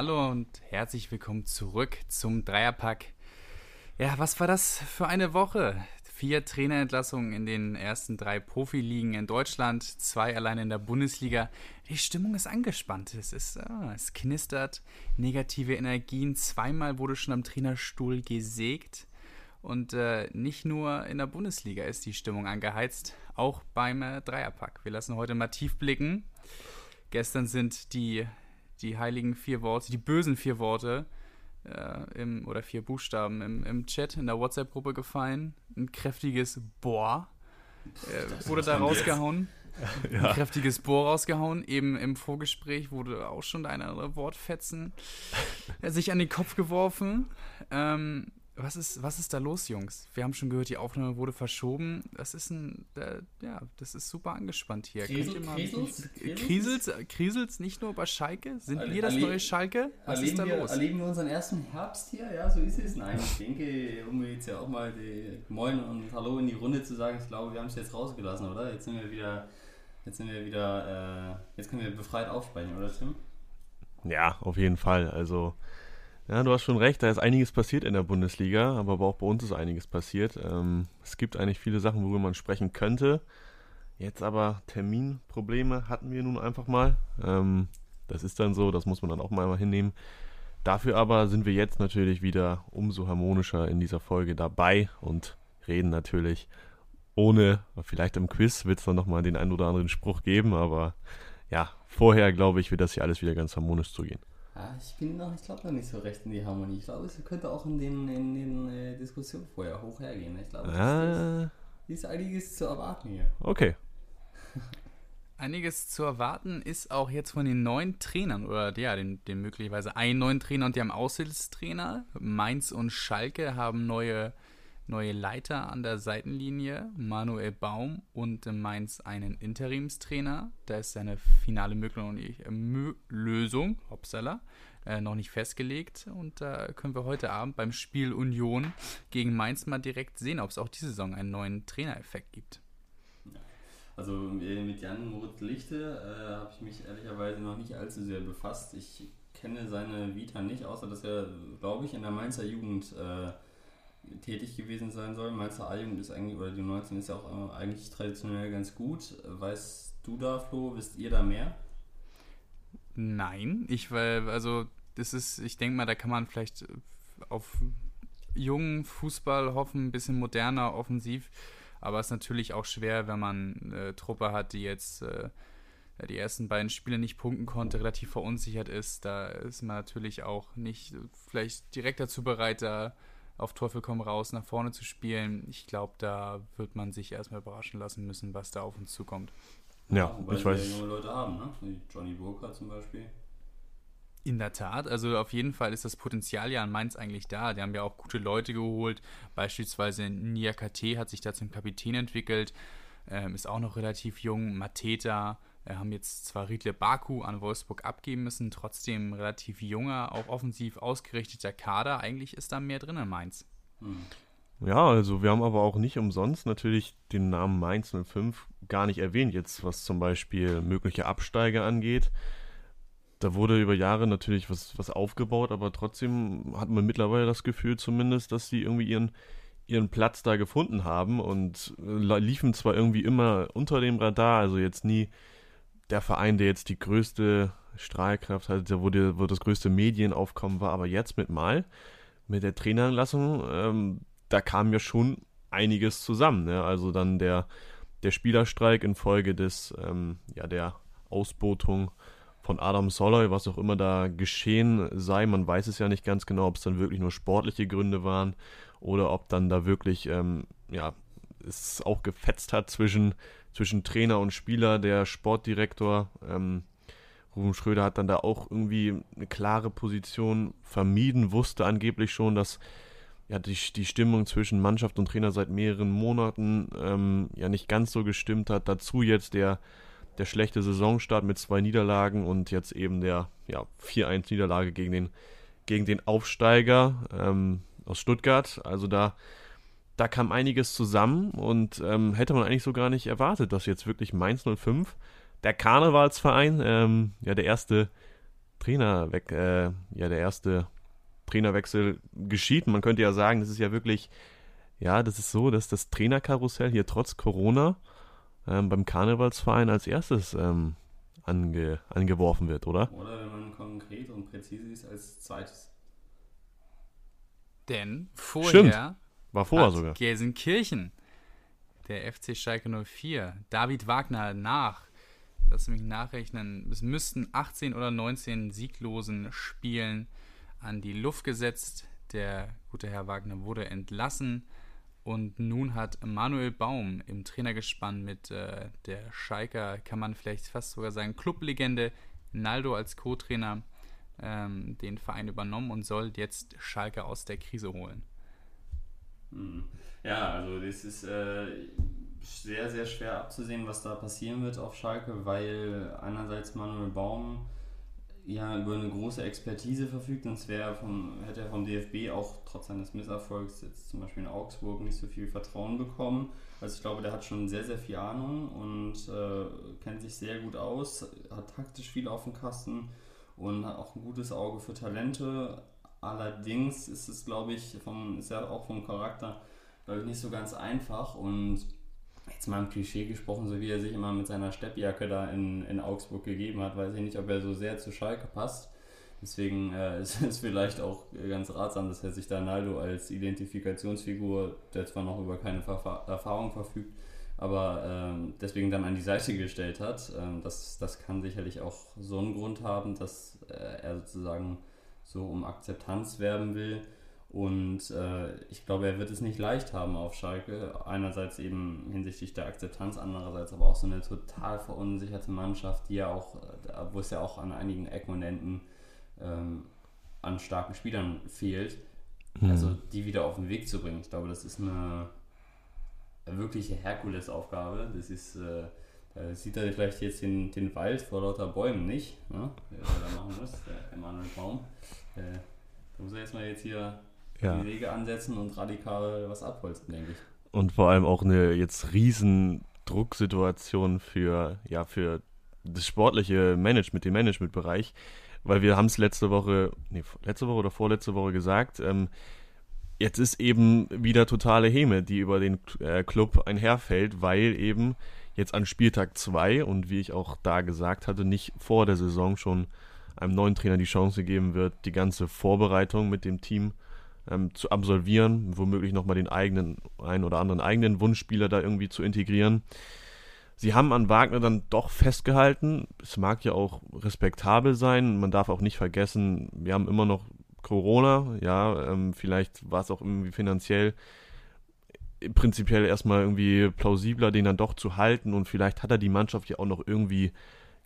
Hallo und herzlich willkommen zurück zum Dreierpack. Ja, was war das für eine Woche? Vier Trainerentlassungen in den ersten drei Profiligen in Deutschland, zwei allein in der Bundesliga. Die Stimmung ist angespannt. Es, ist, ah, es knistert, negative Energien. Zweimal wurde schon am Trainerstuhl gesägt. Und äh, nicht nur in der Bundesliga ist die Stimmung angeheizt, auch beim äh, Dreierpack. Wir lassen heute mal tief blicken. Gestern sind die, die heiligen vier Worte, die bösen vier Worte äh, im, oder vier Buchstaben im, im Chat, in der WhatsApp-Gruppe gefallen. Ein kräftiges Boah äh, wurde da rausgehauen. Ja. Ein kräftiges Bohr rausgehauen. Eben im Vorgespräch wurde auch schon ein anderer Wortfetzen sich an den Kopf geworfen. Ähm, was ist, was ist da los, Jungs? Wir haben schon gehört, die Aufnahme wurde verschoben. Das ist ein, äh, ja, das ist super angespannt hier. Krisel, Krisels? Krisels? Krisels nicht nur bei Schalke? Sind Erle wir das neue Schalke? Was ist da wir, los? Erleben wir unseren ersten Herbst hier? Ja, so ist es. Nein, ich denke, um jetzt ja auch mal die Moin und Hallo in die Runde zu sagen, ich glaube, wir haben es jetzt rausgelassen, oder? Jetzt sind wir wieder, jetzt sind wir wieder, äh, jetzt können wir befreit aufsprechen, oder Tim? Ja, auf jeden Fall. Also ja, du hast schon recht, da ist einiges passiert in der Bundesliga, aber auch bei uns ist einiges passiert. Ähm, es gibt eigentlich viele Sachen, worüber man sprechen könnte. Jetzt aber Terminprobleme hatten wir nun einfach mal. Ähm, das ist dann so, das muss man dann auch mal hinnehmen. Dafür aber sind wir jetzt natürlich wieder umso harmonischer in dieser Folge dabei und reden natürlich ohne, vielleicht im Quiz wird es dann nochmal den einen oder anderen Spruch geben, aber ja, vorher glaube ich, wird das hier alles wieder ganz harmonisch zugehen. Ich bin noch, ich glaube noch nicht so recht in die Harmonie. Ich glaube, es könnte auch in den, in den äh, Diskussionen vorher hoch hergehen. Ich glaube, ah. ist, ist einiges zu erwarten hier. Okay. einiges zu erwarten ist auch jetzt von den neuen Trainern oder ja, den, den möglicherweise einen neuen Trainer und die haben Aushilfstrainer. Mainz und Schalke haben neue neue Leiter an der Seitenlinie, Manuel Baum und in Mainz einen Interimstrainer. Da ist seine finale äh, Lösung, Hopsala, äh, noch nicht festgelegt. Und da können wir heute Abend beim Spiel Union gegen Mainz mal direkt sehen, ob es auch diese Saison einen neuen Trainereffekt gibt. Also äh, mit Jan Moritz Lichte äh, habe ich mich ehrlicherweise noch nicht allzu sehr befasst. Ich kenne seine Vita nicht, außer dass er, glaube ich, in der Mainzer Jugend äh, tätig gewesen sein soll. Mainzer A-Jugend ist eigentlich, oder die 19 ist ja auch äh, eigentlich traditionell ganz gut. Weißt du da, Flo, wisst ihr da mehr? Nein, ich weil, also das ist, ich denke mal, da kann man vielleicht auf jungen Fußball hoffen, ein bisschen moderner, offensiv. Aber es ist natürlich auch schwer, wenn man äh, Truppe hat, die jetzt äh, die ersten beiden Spiele nicht punkten konnte, relativ verunsichert ist. Da ist man natürlich auch nicht vielleicht direkt dazu bereit, da auf Teufel komm raus nach vorne zu spielen. Ich glaube, da wird man sich erstmal überraschen lassen müssen, was da auf uns zukommt. Ja, Wobei ich weiß. junge Leute haben, ne? Johnny Burkhardt zum Beispiel. In der Tat, also auf jeden Fall ist das Potenzial ja an Mainz eigentlich da. Die haben ja auch gute Leute geholt. Beispielsweise Nia KT hat sich da zum Kapitän entwickelt, ähm, ist auch noch relativ jung. Mateta, haben jetzt zwar Riedle Baku an Wolfsburg abgeben müssen, trotzdem relativ junger, auch offensiv ausgerichteter Kader. Eigentlich ist da mehr drin in Mainz. Ja, also wir haben aber auch nicht umsonst natürlich den Namen Mainz 05 gar nicht erwähnt, jetzt was zum Beispiel mögliche Absteiger angeht. Da wurde über Jahre natürlich was, was aufgebaut, aber trotzdem hat man mittlerweile das Gefühl zumindest, dass sie irgendwie ihren, ihren Platz da gefunden haben und äh, liefen zwar irgendwie immer unter dem Radar, also jetzt nie der Verein, der jetzt die größte Strahlkraft hatte, wo, die, wo das größte Medienaufkommen war, aber jetzt mit Mal, mit der Traineranlassung, ähm, da kam ja schon einiges zusammen. Ne? Also dann der, der Spielerstreik infolge des, ähm, ja, der Ausbotung von Adam Soloy, was auch immer da geschehen sei. Man weiß es ja nicht ganz genau, ob es dann wirklich nur sportliche Gründe waren oder ob dann da wirklich, ähm, ja, es auch gefetzt hat zwischen zwischen Trainer und Spieler. Der Sportdirektor ähm, Ruben Schröder hat dann da auch irgendwie eine klare Position vermieden, wusste angeblich schon, dass ja, die, die Stimmung zwischen Mannschaft und Trainer seit mehreren Monaten ähm, ja nicht ganz so gestimmt hat. Dazu jetzt der, der schlechte Saisonstart mit zwei Niederlagen und jetzt eben der ja, 4-1-Niederlage gegen den, gegen den Aufsteiger ähm, aus Stuttgart. Also da da kam einiges zusammen und ähm, hätte man eigentlich so gar nicht erwartet, dass jetzt wirklich Mainz 05, der Karnevalsverein, ähm, ja der erste Trainer weg, äh, ja, der erste Trainerwechsel geschieht. Man könnte ja sagen, das ist ja wirklich, ja, das ist so, dass das Trainerkarussell hier trotz Corona ähm, beim Karnevalsverein als erstes ähm, ange, angeworfen wird, oder? Oder wenn man konkret und präzise ist, als zweites. Denn vorher Stimmt. War vorher sogar. Gelsenkirchen, der FC Schalke 04, David Wagner nach, lass mich nachrechnen, es müssten 18 oder 19 sieglosen Spielen an die Luft gesetzt. Der gute Herr Wagner wurde entlassen und nun hat Manuel Baum im Trainergespann mit äh, der Schalker, kann man vielleicht fast sogar sagen, Clublegende Naldo als Co-Trainer ähm, den Verein übernommen und soll jetzt Schalke aus der Krise holen. Hm. Ja, also das ist äh, sehr, sehr schwer abzusehen, was da passieren wird auf Schalke, weil einerseits Manuel Baum ja über eine große Expertise verfügt es wäre hätte er vom DFB auch trotz seines Misserfolgs jetzt zum Beispiel in Augsburg nicht so viel Vertrauen bekommen. Also ich glaube, der hat schon sehr, sehr viel Ahnung und äh, kennt sich sehr gut aus, hat taktisch viel auf dem Kasten und hat auch ein gutes Auge für Talente. Allerdings ist es, glaube ich, vom, ist ja auch vom Charakter, glaube ich, nicht so ganz einfach und jetzt mal im Klischee gesprochen, so wie er sich immer mit seiner Steppjacke da in, in Augsburg gegeben hat, weiß ich nicht, ob er so sehr zu Schalke passt. Deswegen äh, ist es vielleicht auch ganz ratsam, dass er sich da Naldo als Identifikationsfigur, der zwar noch über keine Verfa Erfahrung verfügt, aber ähm, deswegen dann an die Seite gestellt hat. Ähm, das, das kann sicherlich auch so einen Grund haben, dass äh, er sozusagen so um Akzeptanz werben will. Und äh, ich glaube, er wird es nicht leicht haben auf Schalke. Einerseits eben hinsichtlich der Akzeptanz, andererseits aber auch so eine total verunsicherte Mannschaft, die ja auch, äh, wo es ja auch an einigen Ecken und Enden ähm, an starken Spielern fehlt. Mhm. Also die wieder auf den Weg zu bringen. Ich glaube, das ist eine wirkliche Herkulesaufgabe. Das ist, äh, da sieht er vielleicht jetzt den, den Wald vor lauter Bäumen nicht, ne? der da machen muss, der Emanuel Baum. Äh, da muss er jetzt mal jetzt hier Ja. die Wege ansetzen und radikal was abholzen, denke ich. Und vor allem auch eine jetzt riesen Drucksituation für, ja, für das sportliche Management, den Managementbereich. Weil wir haben es letzte Woche, nee, letzte Woche oder vorletzte Woche gesagt, ähm, jetzt ist eben wieder totale Häme, die über den äh, Club einherfällt, weil eben jetzt an Spieltag 2 und wie ich auch da gesagt hatte, nicht vor der Saison schon einem neuen Trainer die Chance gegeben wird, die ganze Vorbereitung mit dem Team ähm, zu absolvieren, womöglich nochmal den eigenen, einen oder anderen eigenen Wunschspieler da irgendwie zu integrieren. Sie haben an Wagner dann doch festgehalten. Es mag ja auch respektabel sein. Man darf auch nicht vergessen, wir haben immer noch Corona. Ja, ähm, vielleicht war es auch irgendwie finanziell prinzipiell erstmal irgendwie plausibler, den dann doch zu halten. Und vielleicht hat er die Mannschaft ja auch noch irgendwie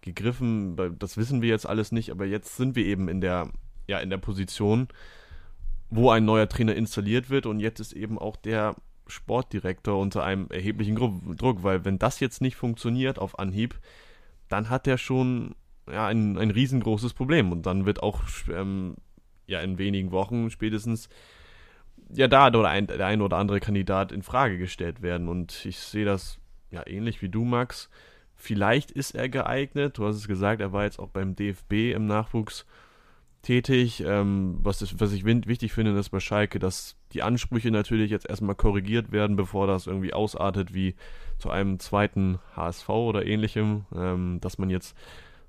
gegriffen. Das wissen wir jetzt alles nicht. Aber jetzt sind wir eben in der, ja, in der Position, wo ein neuer Trainer installiert wird. Und jetzt ist eben auch der Sportdirektor unter einem erheblichen Druck, weil wenn das jetzt nicht funktioniert auf Anhieb, dann hat er schon ja, ein, ein riesengroßes Problem und dann wird auch ähm, ja in wenigen Wochen spätestens ja da der ein, der ein oder andere Kandidat in Frage gestellt werden und ich sehe das ja ähnlich wie du Max. Vielleicht ist er geeignet. Du hast es gesagt, er war jetzt auch beim DFB im Nachwuchs tätig. Ähm, was, ist, was ich wichtig finde, ist bei Schalke, dass die Ansprüche natürlich jetzt erstmal korrigiert werden, bevor das irgendwie ausartet wie zu einem zweiten HSV oder ähnlichem, ähm, dass man jetzt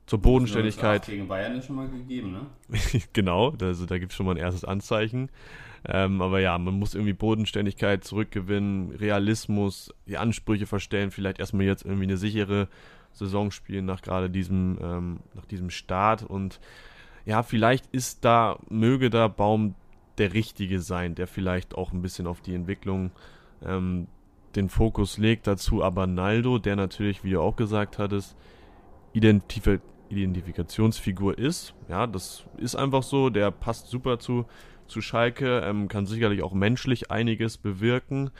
zur Bodenständigkeit. gegen Bayern ist schon mal gegeben, ne? genau, also da gibt es schon mal ein erstes Anzeichen. Ähm, aber ja, man muss irgendwie Bodenständigkeit zurückgewinnen, Realismus, die Ansprüche verstellen, vielleicht erstmal jetzt irgendwie eine sichere Saison spielen nach gerade diesem, ähm, nach diesem Start und ja, vielleicht ist da, möge da Baum der Richtige sein, der vielleicht auch ein bisschen auf die Entwicklung ähm, den Fokus legt. Dazu aber Naldo, der natürlich, wie du auch gesagt hattest, Identif Identifikationsfigur ist. Ja, das ist einfach so. Der passt super zu, zu Schalke, ähm, kann sicherlich auch menschlich einiges bewirken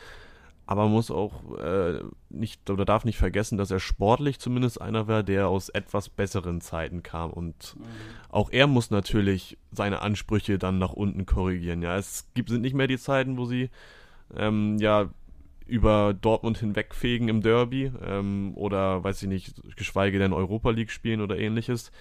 aber man muss auch äh, nicht oder darf nicht vergessen, dass er sportlich zumindest einer war, der aus etwas besseren Zeiten kam und mhm. auch er muss natürlich seine Ansprüche dann nach unten korrigieren. Ja, es gibt sind nicht mehr die Zeiten, wo sie ähm, ja über Dortmund hinwegfegen im Derby ähm, oder weiß ich nicht, geschweige denn Europa League spielen oder ähnliches.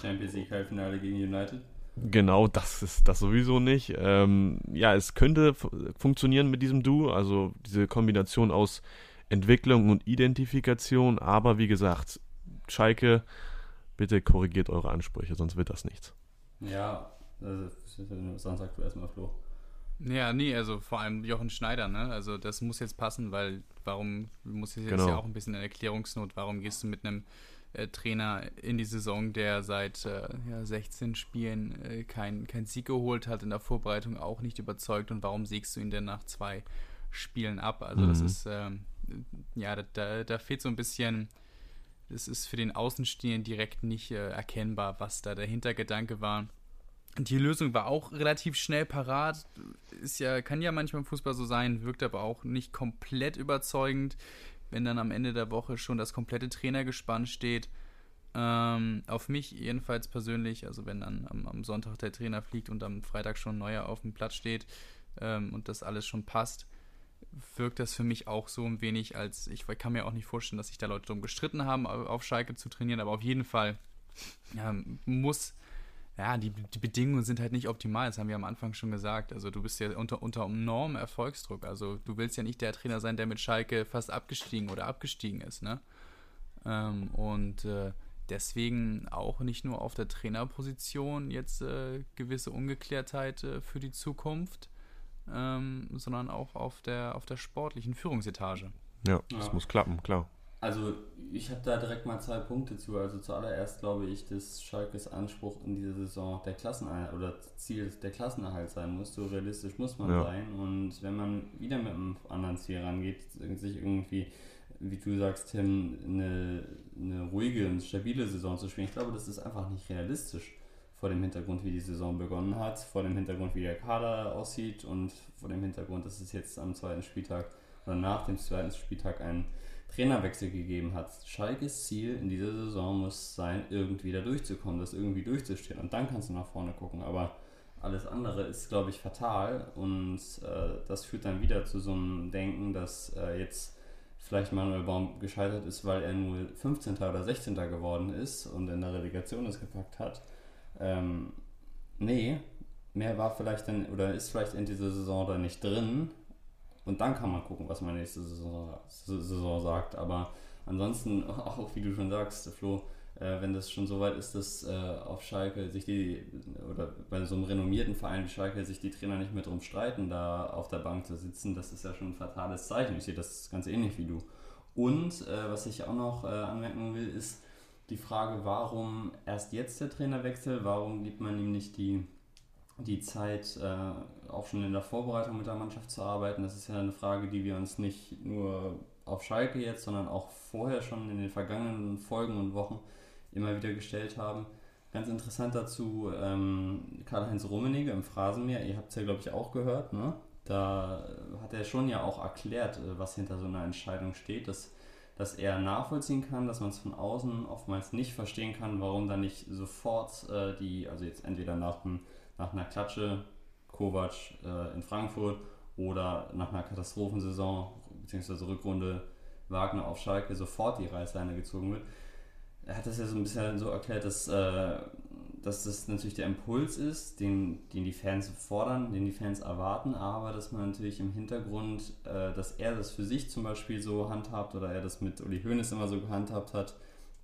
Champions League Halbfinale gegen United. Genau, das ist das sowieso nicht. Ähm, ja, es könnte funktionieren mit diesem Duo, also diese Kombination aus Entwicklung und Identifikation, aber wie gesagt, Schalke, bitte korrigiert eure Ansprüche, sonst wird das nichts. Ja, also, sonst sagst du erstmal Flo. Ja, nee, also vor allem Jochen Schneider, ne? Also das muss jetzt passen, weil warum muss jetzt Genau. ja auch ein bisschen in Erklärungsnot, warum gehst du mit einem äh, Trainer in die Saison, der seit äh, ja, 16 Spielen äh, kein, kein Sieg geholt hat, in der Vorbereitung auch nicht überzeugt und warum siegst du ihn denn nach zwei Spielen ab? Also das Mhm. ist, ähm, ja, da, da, da fehlt so ein bisschen, das ist für den Außenstehenden direkt nicht äh, erkennbar, was da der Hintergedanke war. Die Lösung war auch relativ schnell parat. Ist ja, kann ja manchmal im Fußball so sein, wirkt aber auch nicht komplett überzeugend, wenn dann am Ende der Woche schon das komplette Trainergespann steht. Ähm, auf mich jedenfalls persönlich, also wenn dann am, am Sonntag der Trainer fliegt und am Freitag schon neuer auf dem Platz steht ähm, und das alles schon passt, wirkt das für mich auch so ein wenig als, ich kann mir auch nicht vorstellen, dass sich da Leute drum gestritten haben, auf Schalke zu trainieren, aber auf jeden Fall ja, muss ja, die, die Bedingungen sind halt nicht optimal, das haben wir am Anfang schon gesagt. Also du bist ja unter, unter enormem Erfolgsdruck. Also du willst ja nicht der Trainer sein, der mit Schalke fast abgestiegen oder abgestiegen ist, ne? Ähm, und äh, deswegen auch nicht nur auf der Trainerposition jetzt äh, gewisse Ungeklärtheit äh, für die Zukunft, ähm, sondern auch auf der, auf der sportlichen Führungsetage. Ja, das Ja. muss klappen, klar. Also ich habe da direkt mal zwei Punkte zu. Also zuallererst glaube ich, dass Schalkes Anspruch in dieser Saison der Klassenerhalt oder Ziel der Klassenerhalt sein muss. So realistisch muss man Ja. sein. Und wenn man wieder mit einem anderen Ziel rangeht, sich irgendwie, wie du sagst, Tim, eine, eine ruhige und stabile Saison zu spielen, ich glaube, das ist einfach nicht realistisch vor dem Hintergrund, wie die Saison begonnen hat, vor dem Hintergrund, wie der Kader aussieht und vor dem Hintergrund, dass es jetzt am zweiten Spieltag oder nach dem zweiten Spieltag einen Trainerwechsel gegeben hat. Schalkes Ziel in dieser Saison muss sein, irgendwie da durchzukommen, das irgendwie durchzustehen. Und dann kannst du nach vorne gucken. Aber alles andere ist, glaube ich, fatal. Und äh, das führt dann wieder zu so einem Denken, dass äh, jetzt vielleicht Manuel Baum gescheitert ist, weil er nur 15. oder 16. geworden ist und in der Relegation es gepackt hat. Ähm, nee, mehr war vielleicht dann, oder ist vielleicht in dieser Saison da nicht drin. Und dann kann man gucken, was man nächste Saison, sagt. Aber ansonsten, auch wie du schon sagst, Flo, äh, wenn das schon so weit ist, dass äh, auf Schalke sich die, oder bei so einem renommierten Verein wie Schalke sich die Trainer nicht mehr drum streiten, da auf der Bank zu sitzen, das ist ja schon ein fatales Zeichen. Ich sehe das ganz ähnlich wie du. Und äh, was ich auch noch anmerken will, ist die Frage, warum erst jetzt der Trainerwechsel? Warum gibt man ihm nicht die, die Zeit, äh, auch schon in der Vorbereitung mit der Mannschaft zu arbeiten? Das ist ja eine Frage, die wir uns nicht nur auf Schalke jetzt, sondern auch vorher schon in den vergangenen Folgen und Wochen immer wieder gestellt haben. Ganz interessant dazu, ähm, Karl-Heinz Rummenigge im Phrasenmeer, ihr habt es ja, glaube ich, auch gehört, ne? Da hat er schon ja auch erklärt, äh, was hinter so einer Entscheidung steht, dass, dass er nachvollziehen kann, dass man es von außen oftmals nicht verstehen kann, warum dann nicht sofort äh, die, also jetzt entweder nach, einem- nach einer Klatsche, Kovac äh, in Frankfurt oder nach einer Katastrophensaison bzw. Rückrunde Wagner auf Schalke sofort die Reißleine gezogen wird. Er hat das ja so ein bisschen so erklärt, dass, äh, dass das natürlich der Impuls ist, den, den die Fans fordern, den die Fans erwarten, aber dass man natürlich im Hintergrund, äh, dass er das für sich zum Beispiel so handhabt oder er das mit Uli Hoeneß immer so gehandhabt hat,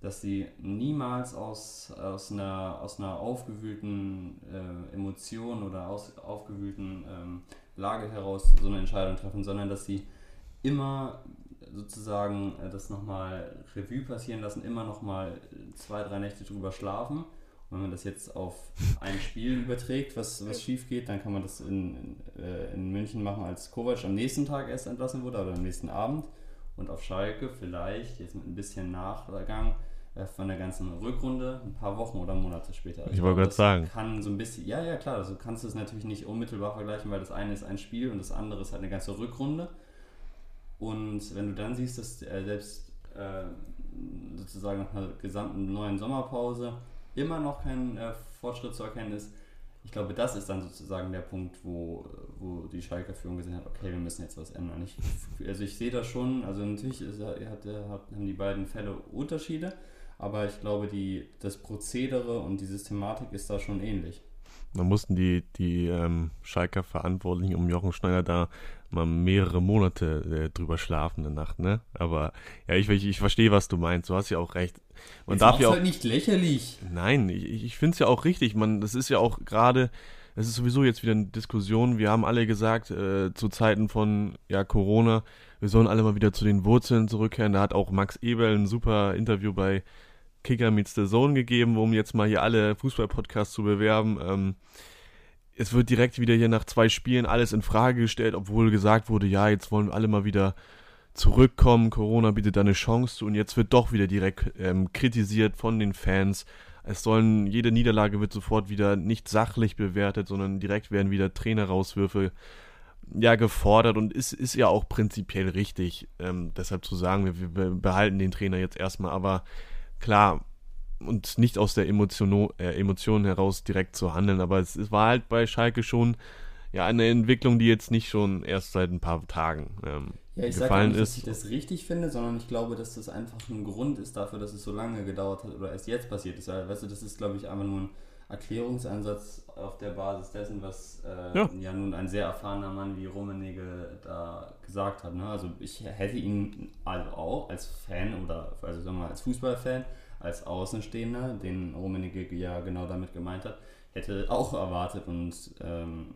dass sie niemals aus, aus, einer, aus einer aufgewühlten äh, Emotion oder aus aufgewühlten ähm, Lage heraus so eine Entscheidung treffen, sondern dass sie immer sozusagen äh, das nochmal Revue passieren lassen, immer nochmal zwei, drei Nächte drüber schlafen. Und wenn man das jetzt auf ein Spiel überträgt, was, was schief geht, dann kann man das in, in, äh, in München machen, als Kovac am nächsten Tag erst entlassen wurde oder am nächsten Abend. Und auf Schalke vielleicht jetzt mit ein bisschen Nachgang äh, von der ganzen Rückrunde ein paar Wochen oder Monate später. Ich wollte glaube, gerade sagen. Kann so ein bisschen, ja, ja, klar, also kannst du es natürlich nicht unmittelbar vergleichen, weil das eine ist ein Spiel und das andere ist halt eine ganze Rückrunde. Und wenn du dann siehst, dass äh, selbst äh, sozusagen nach einer gesamten neuen Sommerpause immer noch kein äh, Fortschritt zu erkennen ist, ich glaube, das ist dann sozusagen der Punkt, wo, wo die Schalker Führung gesehen hat, okay, wir müssen jetzt was ändern. Ich, also ich sehe das schon, also natürlich ist, hat, hat, haben die beiden Fälle Unterschiede, aber ich glaube, die, das Prozedere und die Systematik ist da schon ähnlich. Da mussten die, die ähm, Schalker Verantwortlichen um Jochen Schneider da mal mehrere Monate äh, drüber schlafen in der Nacht, ne? Aber ja, ich, ich, ich verstehe, was du meinst. Du hast ja auch recht. Man Jetzt darf ja auch halt nicht lächerlich. Nein, ich, ich finde es ja auch richtig. Man, das ist ja auch gerade, es ist sowieso jetzt wieder eine Diskussion. Wir haben alle gesagt, äh, zu Zeiten von ja, Corona, wir sollen alle mal wieder zu den Wurzeln zurückkehren. Da hat auch Max Ebel ein super Interview bei Kicker meets the Zone gegeben, um jetzt mal hier alle Fußball-Podcasts zu bewerben. Ähm, es wird direkt wieder hier nach zwei Spielen alles in Frage gestellt, obwohl gesagt wurde, ja, jetzt wollen wir alle mal wieder zurückkommen, Corona bietet da eine Chance zu und jetzt wird doch wieder direkt ähm, kritisiert von den Fans. Es sollen, jede Niederlage wird sofort wieder nicht sachlich bewertet, sondern direkt werden wieder Trainerauswürfe ja gefordert und ist, ist ja auch prinzipiell richtig, ähm, deshalb zu sagen, wir, wir behalten den Trainer jetzt erstmal, aber klar, und nicht aus der Emotion, äh, Emotion heraus direkt zu handeln, aber es, es, war halt bei Schalke schon ja eine Entwicklung, die jetzt nicht schon erst seit ein paar Tagen ähm, ja, ich sage nicht, dass ich das richtig finde, sondern ich glaube, dass das einfach ein Grund ist dafür, dass es so lange gedauert hat oder erst jetzt passiert ist. Weil, weißt du, das ist, glaube ich, einfach nur ein Erklärungsansatz auf der Basis dessen, was äh, ja. ja. nun ein sehr erfahrener Mann wie Rummenigge da gesagt hat. Ne? Also ich hätte ihn also auch als Fan oder also sagen wir mal als Fußballfan als Außenstehender, den Rummenigge ja genau damit gemeint hat, hätte auch erwartet und ähm,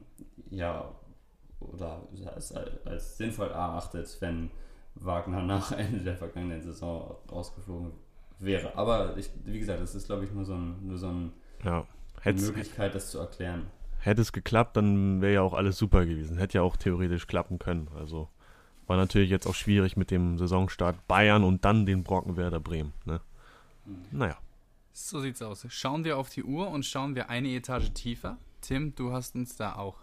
ja, oder als, als sinnvoll erachtet, wenn Wagner nach Ende der vergangenen Saison rausgeflogen wäre. Aber ich, wie gesagt, das ist, glaube ich, nur so, ein, nur so ein, ja. eine Möglichkeit, das zu erklären. Hätte es geklappt, dann wäre ja auch alles super gewesen. Hätte ja auch theoretisch klappen können. Also war natürlich jetzt auch schwierig mit dem Saisonstart Bayern und dann den Brockenwerder Bremen. Ne? Naja. So sieht's aus. Schauen wir auf die Uhr und schauen wir eine Etage tiefer. Tim, du hast uns da auch,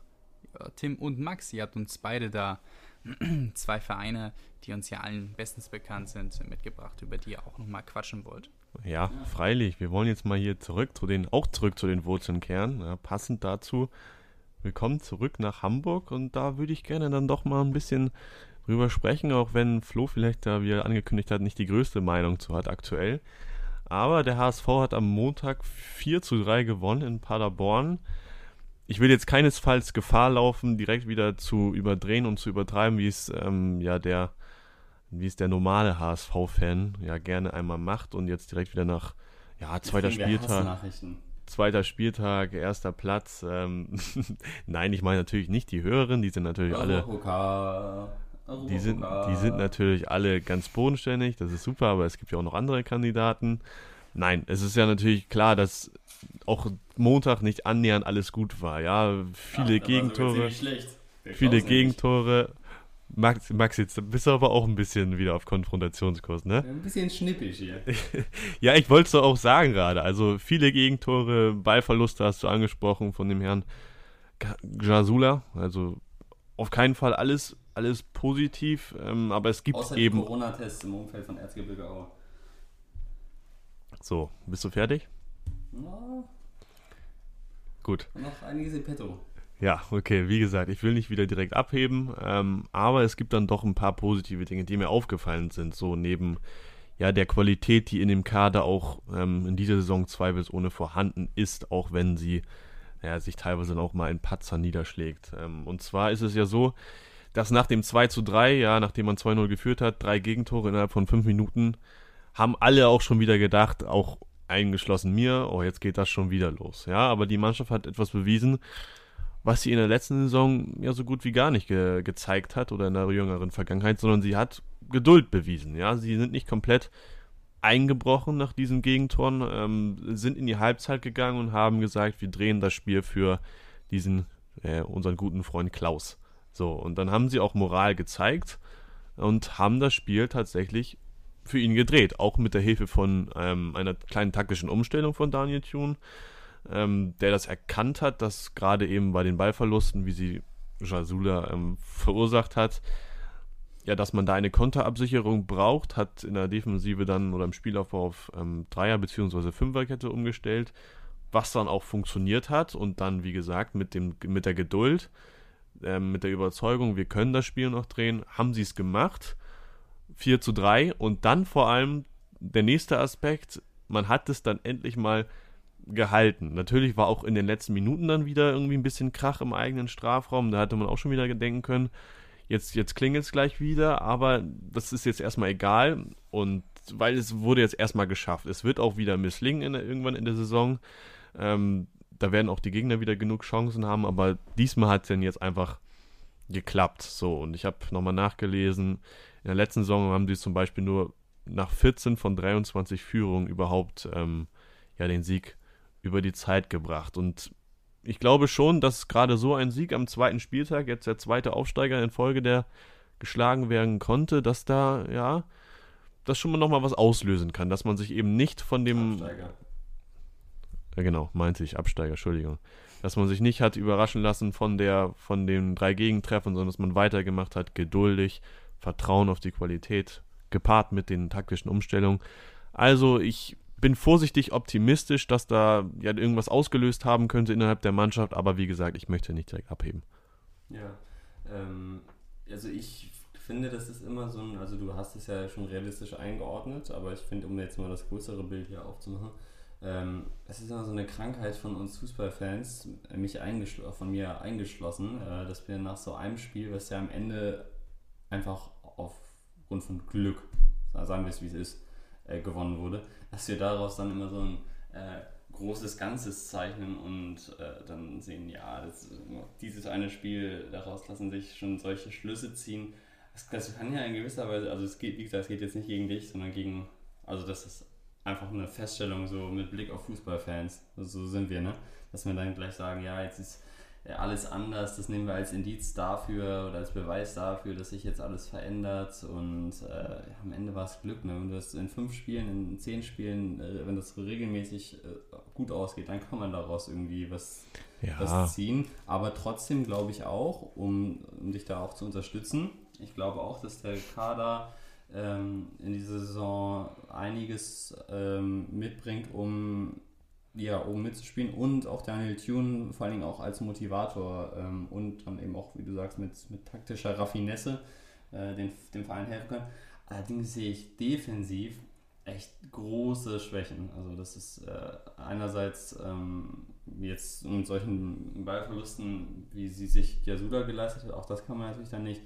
Tim und Max, ihr habt uns beide da zwei Vereine, die uns ja allen bestens bekannt sind, mitgebracht, über die ihr auch nochmal quatschen wollt. Ja, freilich. Wir wollen jetzt mal hier zurück zu den, auch zurück zu den Wurzeln kehren. Ja, passend dazu, wir kommen zurück nach Hamburg und da würde ich gerne dann doch mal ein bisschen drüber sprechen, auch wenn Flo vielleicht da, wie er angekündigt hat, nicht die größte Meinung zu hat aktuell. Aber der HSV hat am Montag 4 zu 3 gewonnen in Paderborn. Ich will jetzt keinesfalls Gefahr laufen, direkt wieder zu überdrehen und zu übertreiben, wie es ähm, ja der wie es der normale HSV-Fan ja gerne einmal macht und jetzt direkt wieder nach ja zweiter Spieltag zweiter Spieltag erster Platz ähm, nein ich meine natürlich nicht die höheren die sind natürlich alle die sind, die sind natürlich alle ganz bodenständig, das ist super, aber es gibt ja auch noch andere Kandidaten. Nein, es ist ja natürlich klar, dass auch Montag nicht annähernd alles gut war. Ja, viele ja, Gegentore. Viele Gegentore. Max, Max, jetzt bist du aber auch ein bisschen wieder auf Konfrontationskurs, ne? Ein bisschen schnippisch hier. ja, ich wollte es doch auch sagen gerade. Also viele Gegentore, Ballverluste hast du angesprochen von dem Herrn Jasula. Also auf keinen Fall alles alles positiv, ähm, aber es gibt Außer eben. Corona-Tests im Umfeld von Erzgebirge Aue. So, bist du fertig? Na, Gut. Noch einiges in petto. Ja, okay, wie gesagt, ich will nicht wieder direkt abheben, ähm, aber es gibt dann doch ein paar positive Dinge, die mir aufgefallen sind, so neben ja, der Qualität, die in dem Kader auch ähm, in dieser Saison zweifelsohne vorhanden ist, auch wenn sie ja, sich teilweise auch mal in Patzer niederschlägt. Ähm, und zwar ist es ja so, dass nach dem 2 zu 3, ja, nachdem man 2-0 geführt hat, drei Gegentore innerhalb von fünf Minuten, haben alle auch schon wieder gedacht, auch eingeschlossen mir, oh, jetzt geht das schon wieder los. Ja, aber die Mannschaft hat etwas bewiesen, was sie in der letzten Saison ja so gut wie gar nicht ge gezeigt hat oder in der jüngeren Vergangenheit, sondern sie hat Geduld bewiesen. Ja, sie sind nicht komplett eingebrochen nach diesen Gegentoren, ähm, sind in die Halbzeit gegangen und haben gesagt, wir drehen das Spiel für diesen, äh, unseren guten Freund Klaus. So, und dann haben sie auch Moral gezeigt und haben das Spiel tatsächlich für ihn gedreht. Auch mit der Hilfe von ähm, einer kleinen taktischen Umstellung von Daniel Thune, ähm, der das erkannt hat, dass gerade eben bei den Ballverlusten, wie sie Jasula ähm, verursacht hat, ja, dass man da eine Konterabsicherung braucht, hat in der Defensive dann oder im Spielaufbau auf ähm, Dreier- bzw. Fünferkette umgestellt was dann auch funktioniert hat und dann, wie gesagt, mit, dem, mit der Geduld, äh, mit der Überzeugung, wir können das Spiel noch drehen, haben sie es gemacht. 4 zu 3 und dann vor allem der nächste Aspekt, man hat es dann endlich mal gehalten. Natürlich war auch in den letzten Minuten dann wieder irgendwie ein bisschen Krach im eigenen Strafraum, da hatte man auch schon wieder gedenken können, jetzt, jetzt klingelt es gleich wieder, aber das ist jetzt erstmal egal und weil es wurde jetzt erstmal geschafft. Es wird auch wieder misslingen in irgendwann in der Saison. Ähm, da werden auch die Gegner wieder genug Chancen haben, aber diesmal hat es dann jetzt einfach geklappt. So, und ich habe nochmal nachgelesen, in der letzten Saison haben sie zum Beispiel nur nach 14 von 23 Führungen überhaupt ähm, ja, den Sieg über die Zeit gebracht. Und ich glaube schon, dass gerade so ein Sieg am zweiten Spieltag, jetzt der zweite Aufsteiger in Folge, der geschlagen werden konnte, dass da, ja, das schon mal nochmal was auslösen kann, dass man sich eben nicht von dem. Absteiger. Genau, meinte ich, Absteiger, Entschuldigung. Dass man sich nicht hat überraschen lassen von der, von den drei Gegentreffen, sondern dass man weitergemacht hat, geduldig, Vertrauen auf die Qualität, gepaart mit den taktischen Umstellungen. Also ich bin vorsichtig optimistisch, dass da ja irgendwas ausgelöst haben könnte innerhalb der Mannschaft, aber wie gesagt, ich möchte nicht direkt abheben. Ja, ähm, also ich finde, das ist immer so ein, also du hast es ja schon realistisch eingeordnet, aber ich finde, um jetzt mal das größere Bild hier aufzumachen, ähm, es ist immer so eine Krankheit von uns Fußballfans, mich von mir eingeschlossen, äh, dass wir nach so einem Spiel, was ja am Ende einfach aufgrund von Glück, sagen wir es wie es ist, äh, gewonnen wurde, dass wir daraus dann immer so ein äh, großes Ganzes zeichnen und äh, dann sehen, ja, das, dieses eine Spiel, daraus lassen sich schon solche Schlüsse ziehen. Das, das kann ja in gewisser Weise, also es geht, wie gesagt, es geht jetzt nicht gegen dich, sondern gegen, also das ist einfach eine Feststellung so mit Blick auf Fußballfans. So sind wir, ne? Dass wir dann gleich sagen, ja, jetzt ist alles anders, das nehmen wir als Indiz dafür oder als Beweis dafür, dass sich jetzt alles verändert und äh, am Ende war es Glück. Ne? Wenn du das in fünf Spielen, in zehn Spielen, äh, wenn das regelmäßig äh, gut ausgeht, dann kann man daraus irgendwie was, ja. was ziehen. Aber trotzdem glaube ich auch, um, um dich da auch zu unterstützen, ich glaube auch, dass der Kader ähm, in dieser Saison einiges ähm, mitbringt, um ja, oben mitzuspielen und auch Daniel Thune vor allen Dingen auch als Motivator ähm, und dann eben auch, wie du sagst, mit, mit taktischer Raffinesse äh, den, dem Verein helfen können. Allerdings sehe ich defensiv echt große Schwächen. Also das ist äh, einerseits ähm, jetzt mit solchen Ballverlusten, wie sie sich Yasuda geleistet hat, auch das kann man natürlich dann nicht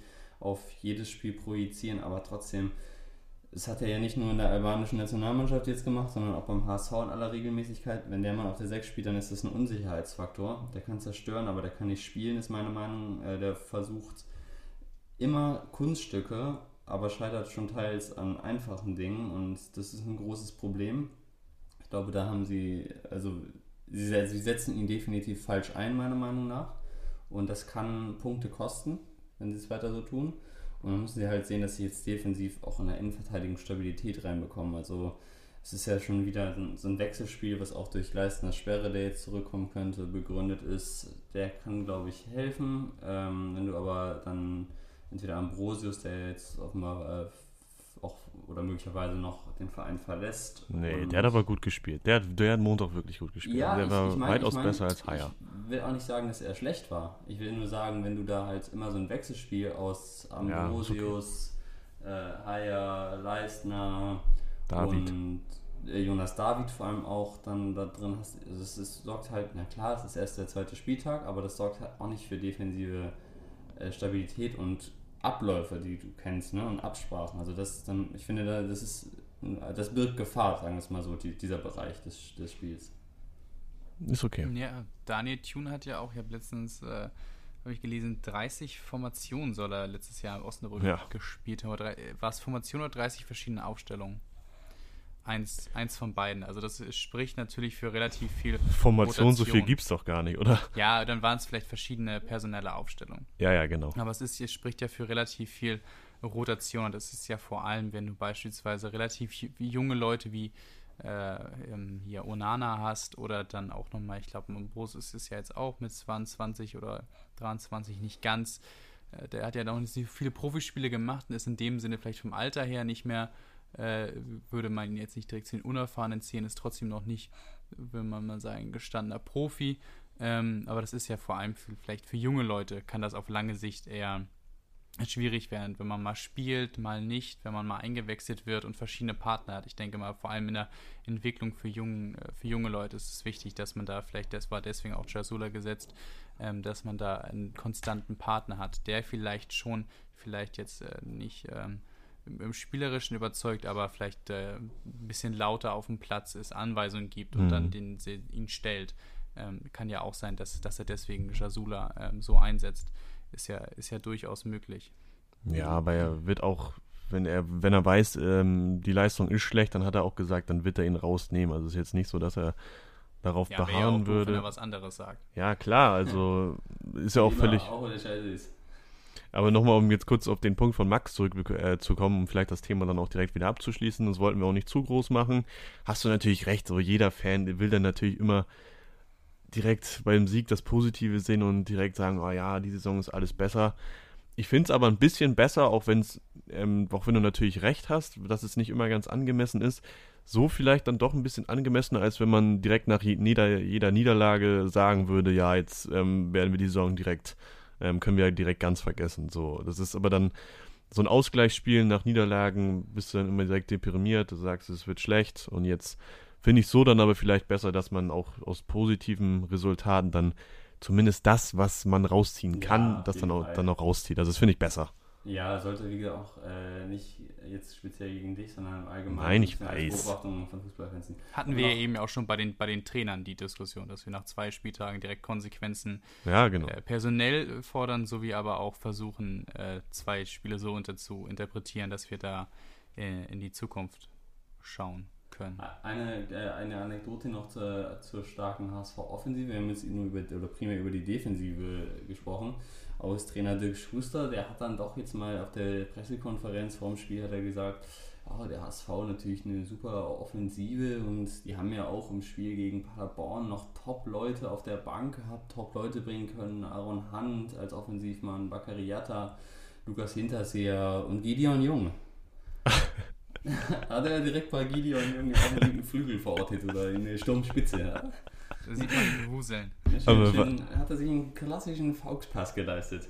auf jedes Spiel projizieren, aber trotzdem das hat er ja nicht nur in der albanischen Nationalmannschaft jetzt gemacht, sondern auch beim HSV in aller Regelmäßigkeit. Wenn der Mann auf der 6 spielt, dann ist das ein Unsicherheitsfaktor. Der kann zerstören, aber der kann nicht spielen, ist meine Meinung. Äh, der versucht immer Kunststücke, aber scheitert schon teils an einfachen Dingen und das ist ein großes Problem. Ich glaube, da haben sie, also sie, sie setzen ihn definitiv falsch ein, meiner Meinung nach. Und das kann Punkte kosten, wenn sie es weiter so tun. Und dann müssen sie halt sehen, dass sie jetzt defensiv auch in der Innenverteidigung Stabilität reinbekommen. Also es ist ja schon wieder so ein Wechselspiel, was auch durch Leistner Sperre, der jetzt zurückkommen könnte, begründet ist. Der kann, glaube ich, helfen. Ähm, wenn du aber dann entweder Ambrosius, der jetzt offenbar äh, auch oder möglicherweise noch den Verein verlässt. Nee, der hat aber gut gespielt. Der, der hat Montag wirklich gut gespielt. Ja, der ich, war ich mein, weitaus ich mein, besser als Haier. Ich will auch nicht sagen, dass er schlecht war. Ich will nur sagen, wenn du da halt immer so ein Wechselspiel aus Ambrosius, ja, okay. äh, Haier, Leistner David. und äh, Jonas David vor allem auch dann da drin hast, also es, es, sorgt halt, na klar, es ist erst der zweite Spieltag, aber das sorgt halt auch nicht für defensive äh, Stabilität und Abläufe, die du kennst, ne? Und Absprachen. Also das ist dann, ich finde, das ist, das birgt Gefahr, sagen wir es mal so, die, dieser Bereich des, des Spiels. Ist okay. Ja, Daniel Thune hat ja auch, ich habe letztens, äh, habe ich gelesen, 30 Formationen soll er letztes Jahr im Osnabrück ja. gespielt haben. War es Formation oder 30 verschiedene Aufstellungen? Eins, eins von beiden. Also das spricht natürlich für relativ viel Formation, Rotation. so viel gibt es doch gar nicht, oder? Ja, dann waren es vielleicht verschiedene personelle Aufstellungen. Ja, ja, genau. Aber es, ist, es spricht ja für relativ viel Rotation und das ist ja vor allem, wenn du beispielsweise relativ junge Leute wie äh, ähm, hier Onana hast oder dann auch nochmal, ich glaube, Bros ist es ja jetzt auch mit 22 oder 23 nicht ganz. Äh, der hat ja noch nicht so viele Profispiele gemacht und ist in dem Sinne vielleicht vom Alter her nicht mehr äh, würde man ihn jetzt nicht direkt zu den Unerfahrenen zählen, ist trotzdem noch nicht, will man mal sagen, gestandener Profi. Ähm, aber das ist ja vor allem für, vielleicht für junge Leute, kann das auf lange Sicht eher schwierig werden, wenn man mal spielt, mal nicht, wenn man mal eingewechselt wird und verschiedene Partner hat. Ich denke mal, vor allem in der Entwicklung für, jungen, äh, für junge Leute ist es wichtig, dass man da vielleicht, das war deswegen auch Jasula gesetzt, ähm, dass man da einen konstanten Partner hat, der vielleicht schon, vielleicht jetzt äh, nicht ähm, im, im, Spielerischen überzeugt, aber vielleicht äh, ein bisschen lauter auf dem Platz ist, Anweisungen gibt und mhm. dann den, ihn stellt. Ähm, kann ja auch sein, dass, dass er deswegen Jasula ähm, so einsetzt ist ja, ist ja durchaus möglich. Ja, aber er wird auch, wenn er, wenn er weiß, ähm, die Leistung ist schlecht, dann hat er auch gesagt, dann wird er ihn rausnehmen. Also es ist jetzt nicht so, dass er darauf ja, beharren ja auch würde. Doof, wenn er was anderes sagt. Ja, klar, also ist ja auch völlig. Auch ist. Aber nochmal, um jetzt kurz auf den Punkt von Max zurückzukommen, äh, um vielleicht das Thema dann auch direkt wieder abzuschließen, das wollten wir auch nicht zu groß machen. Hast du natürlich recht, so jeder Fan will dann natürlich immer direkt beim Sieg das Positive sehen und direkt sagen, oh ja, die Saison ist alles besser. Ich finde es aber ein bisschen besser, auch wenn es, ähm, auch wenn du natürlich recht hast, dass es nicht immer ganz angemessen ist. So vielleicht dann doch ein bisschen angemessener, als wenn man direkt nach jeder, jeder Niederlage sagen würde, ja, jetzt ähm, werden wir die Saison direkt, ähm, können wir direkt ganz vergessen. So, das ist aber dann so ein Ausgleichsspiel nach Niederlagen, bist du dann immer direkt deprimiert, du sagst, es wird schlecht und jetzt Finde ich so dann aber vielleicht besser, dass man auch aus positiven Resultaten dann zumindest das, was man rausziehen kann, ja, das dann auch, dann auch rauszieht. Also das finde ich besser. Ja, sollte wie gesagt auch äh, nicht jetzt speziell gegen dich, sondern im Allgemeinen. Nein, ich weiß. Beobachtung von Fußballfans. Hatten wir ja eben auch schon bei den, bei den Trainern die Diskussion, dass wir nach zwei Spieltagen direkt Konsequenzen ja, genau. äh, personell fordern, sowie aber auch versuchen, äh, zwei Spiele so unter zu interpretieren, dass wir da äh, in die Zukunft schauen können. Eine, äh, eine Anekdote noch zur, zur starken HSV-Offensive. Wir haben jetzt nur über, oder primär über die Defensive gesprochen. Aus Trainer Dirk Schuster, der hat dann doch jetzt mal auf der Pressekonferenz vor dem Spiel hat er gesagt, oh, der HSV natürlich eine super Offensive und die haben ja auch im Spiel gegen Paderborn noch Top-Leute auf der Bank gehabt, Top-Leute bringen können. Aaron Hunt als Offensivmann, Bakariata, Lukas Hinterseher und Gideon Jung. Hat er direkt bei Gideon auf dem Flügel verortet oder in der Sturmspitze. Ja? Da sieht man die Wuseln. Schön, schön, hat er sich einen klassischen Fauxpass geleistet.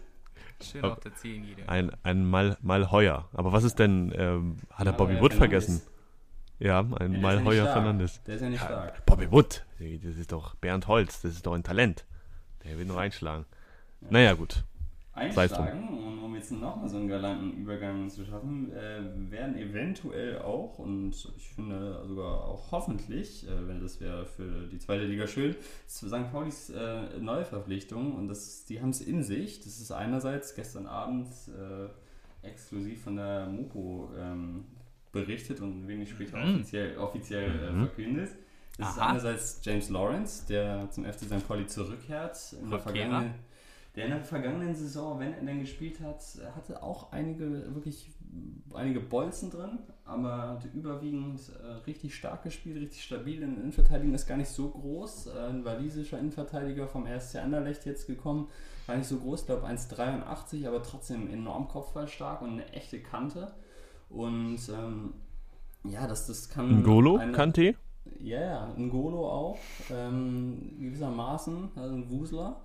Schön auf der Zehenlinie. Ein, ein Mal, Malheuer. Aber was ist denn, ähm, hat er Bobby Wood vergessen? Ja, ein ja, Malheuer Fernandes. Der ist ja nicht stark. Bobby Wood, das ist doch Bernd Holz, das ist doch ein Talent. Der will nur einschlagen. Ja. Naja, gut einschlagen. Und um jetzt nochmal so einen galanten Übergang zu schaffen, äh, werden eventuell auch, und ich finde sogar auch hoffentlich, äh, wenn das wäre für die zweite Liga schön, St. Paulis äh, Neuverpflichtung. Und das, die haben es in sich. Das ist einerseits gestern Abend äh, exklusiv von der Mopo ähm, berichtet und wenig später mhm. offiziell, offiziell äh, mhm. verkündet. Das Aha. ist einerseits James Lawrence, der zum FC St. Pauli zurückkehrt. In der vergangenen der in der vergangenen Saison, wenn er denn gespielt hat, hatte auch einige, wirklich einige Bolzen drin, aber hatte überwiegend äh, richtig stark gespielt, richtig stabil. In der Innenverteidigung ist gar nicht so groß. Äh, ein walisischer Innenverteidiger vom RSC Anderlecht jetzt gekommen, war nicht so groß, ich glaube 1,83, aber trotzdem enorm kopfballstark und eine echte Kante. Und ähm, ja, das, das kann. Ngolo, eine, Kante? Ja, ja, Ngolo auch, ähm, gewissermaßen, also ein Wusler.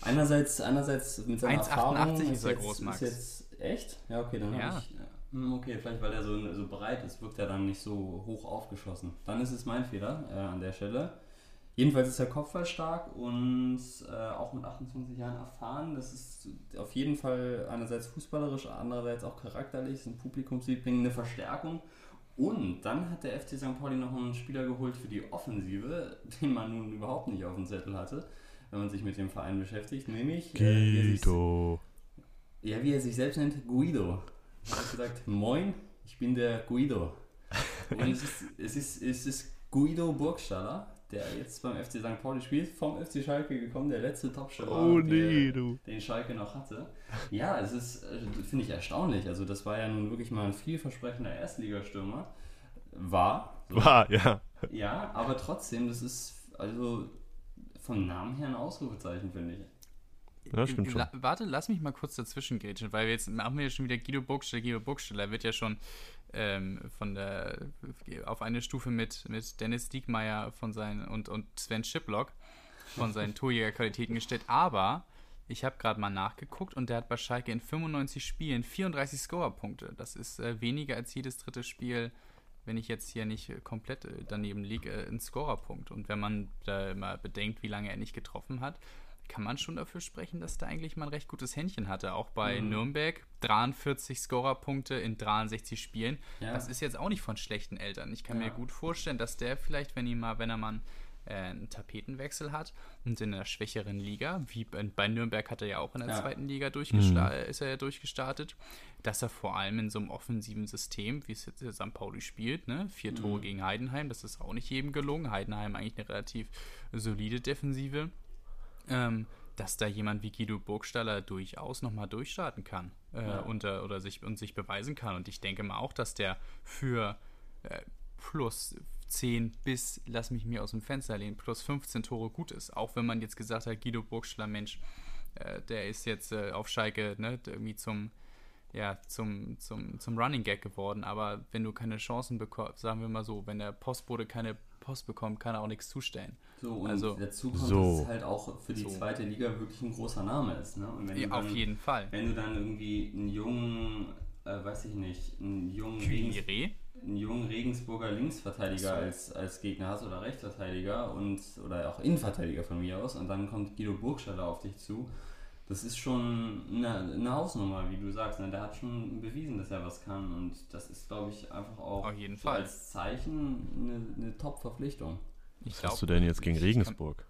Einerseits, einerseits mit seiner 1, Erfahrung ist, er groß, Max. Ist jetzt echt? Ja, okay, dann ja. habe ich. Hm, okay, vielleicht weil er so, so breit ist, wirkt er dann nicht so hoch aufgeschossen. Dann ist es mein Fehler äh, an der Stelle. Jedenfalls ist er kopfballstark und äh, auch mit 28 Jahren erfahren. Das ist auf jeden Fall einerseits fußballerisch, andererseits auch charakterlich, ist ein Publikumsliebling, eine Verstärkung. Und dann hat der FC St. Pauli noch einen Spieler geholt für die Offensive, den man nun überhaupt nicht auf dem Zettel hatte wenn man sich mit dem Verein beschäftigt, nämlich Guido. Äh, ja, wie er sich selbst nennt, Guido. Er hat gesagt, moin, ich bin der Guido. Und es ist, es ist, es ist Guido Burgstaller, der jetzt beim FC St. Pauli spielt, vom FC Schalke gekommen, der letzte Topstürmer, oh, nee, du. den Schalke noch hatte. Ja, es ist, äh, finde ich, erstaunlich. Also das war ja nun wirklich mal ein vielversprechender Erstligastürmer. War. So. War, ja. Ja, aber trotzdem, das ist, also vom Namen her ein Ausrufezeichen, finde ich. Ja, stimmt schon. La warte, lass mich mal kurz dazwischen grätschen, weil jetzt machen wir ja schon wieder Guido Burgsteller. Guido Burgsteller wird ja schon ähm, von der auf eine Stufe mit, mit Dennis Diekmeyer von seinen und, und Sven Schiplock von seinen Torjägerqualitäten gestellt. Aber ich habe gerade mal nachgeguckt und der hat bei Schalke in 95 Spielen 34 Scorerpunkte. Das ist äh, weniger als jedes dritte Spiel, wenn ich jetzt hier nicht komplett äh, daneben liege, äh, ein Scorerpunkt. Und wenn man da mal bedenkt, wie lange er nicht getroffen hat, kann man schon dafür sprechen, dass da eigentlich mal ein recht gutes Händchen hatte. Auch bei mhm. Nürnberg 43 Scorerpunkte in 63 Spielen. Ja. Das ist jetzt auch nicht von schlechten Eltern. Ich kann ja. mir gut vorstellen, dass der vielleicht, wenn ihn mal, wenn er mal äh, einen Tapetenwechsel hat und in einer schwächeren Liga, wie bei Nürnberg hat er ja auch in der ja. zweiten Liga durchgesta mhm. ist er ja durchgestartet, dass er vor allem in so einem offensiven System, wie es jetzt St. Pauli spielt, ne, vier mhm. Tore gegen Heidenheim, das ist auch nicht jedem gelungen. Heidenheim eigentlich eine relativ solide Defensive. Ähm, dass da jemand wie Guido Burgstaller durchaus nochmal durchstarten kann äh, ja. und, oder sich, und sich beweisen kann. Und ich denke mal auch, dass der für äh, plus 10 bis, lass mich mir aus dem Fenster lehnen, plus 15 Tore gut ist. Auch wenn man jetzt gesagt hat, Guido Burgstaller, Mensch, äh, der ist jetzt äh, auf Schalke ne, irgendwie zum, ja, zum, zum, zum Running Gag geworden. Aber wenn du keine Chancen bekommst, sagen wir mal so, wenn der Postbote keine Post bekommt, kann er auch nichts zustellen. So, und also, dazu kommt, so. dass es halt auch für die so. zweite Liga wirklich ein großer Name ist. Ne? Und wenn ja, dann, auf jeden Fall. Wenn du dann irgendwie einen jungen, äh, weiß ich nicht, einen jungen, Regens, einen jungen Regensburger Linksverteidiger so. als, als Gegner hast oder Rechtsverteidiger und oder auch Innenverteidiger von mir aus und dann kommt Guido Burgstaller auf dich zu. Das ist schon eine, eine Hausnummer, wie du sagst. Ne? Der hat schon bewiesen, dass er was kann und das ist, glaube ich, einfach auch so als Zeichen eine, eine Top-Verpflichtung. Was glaub, hast du denn jetzt gegen Regensburg?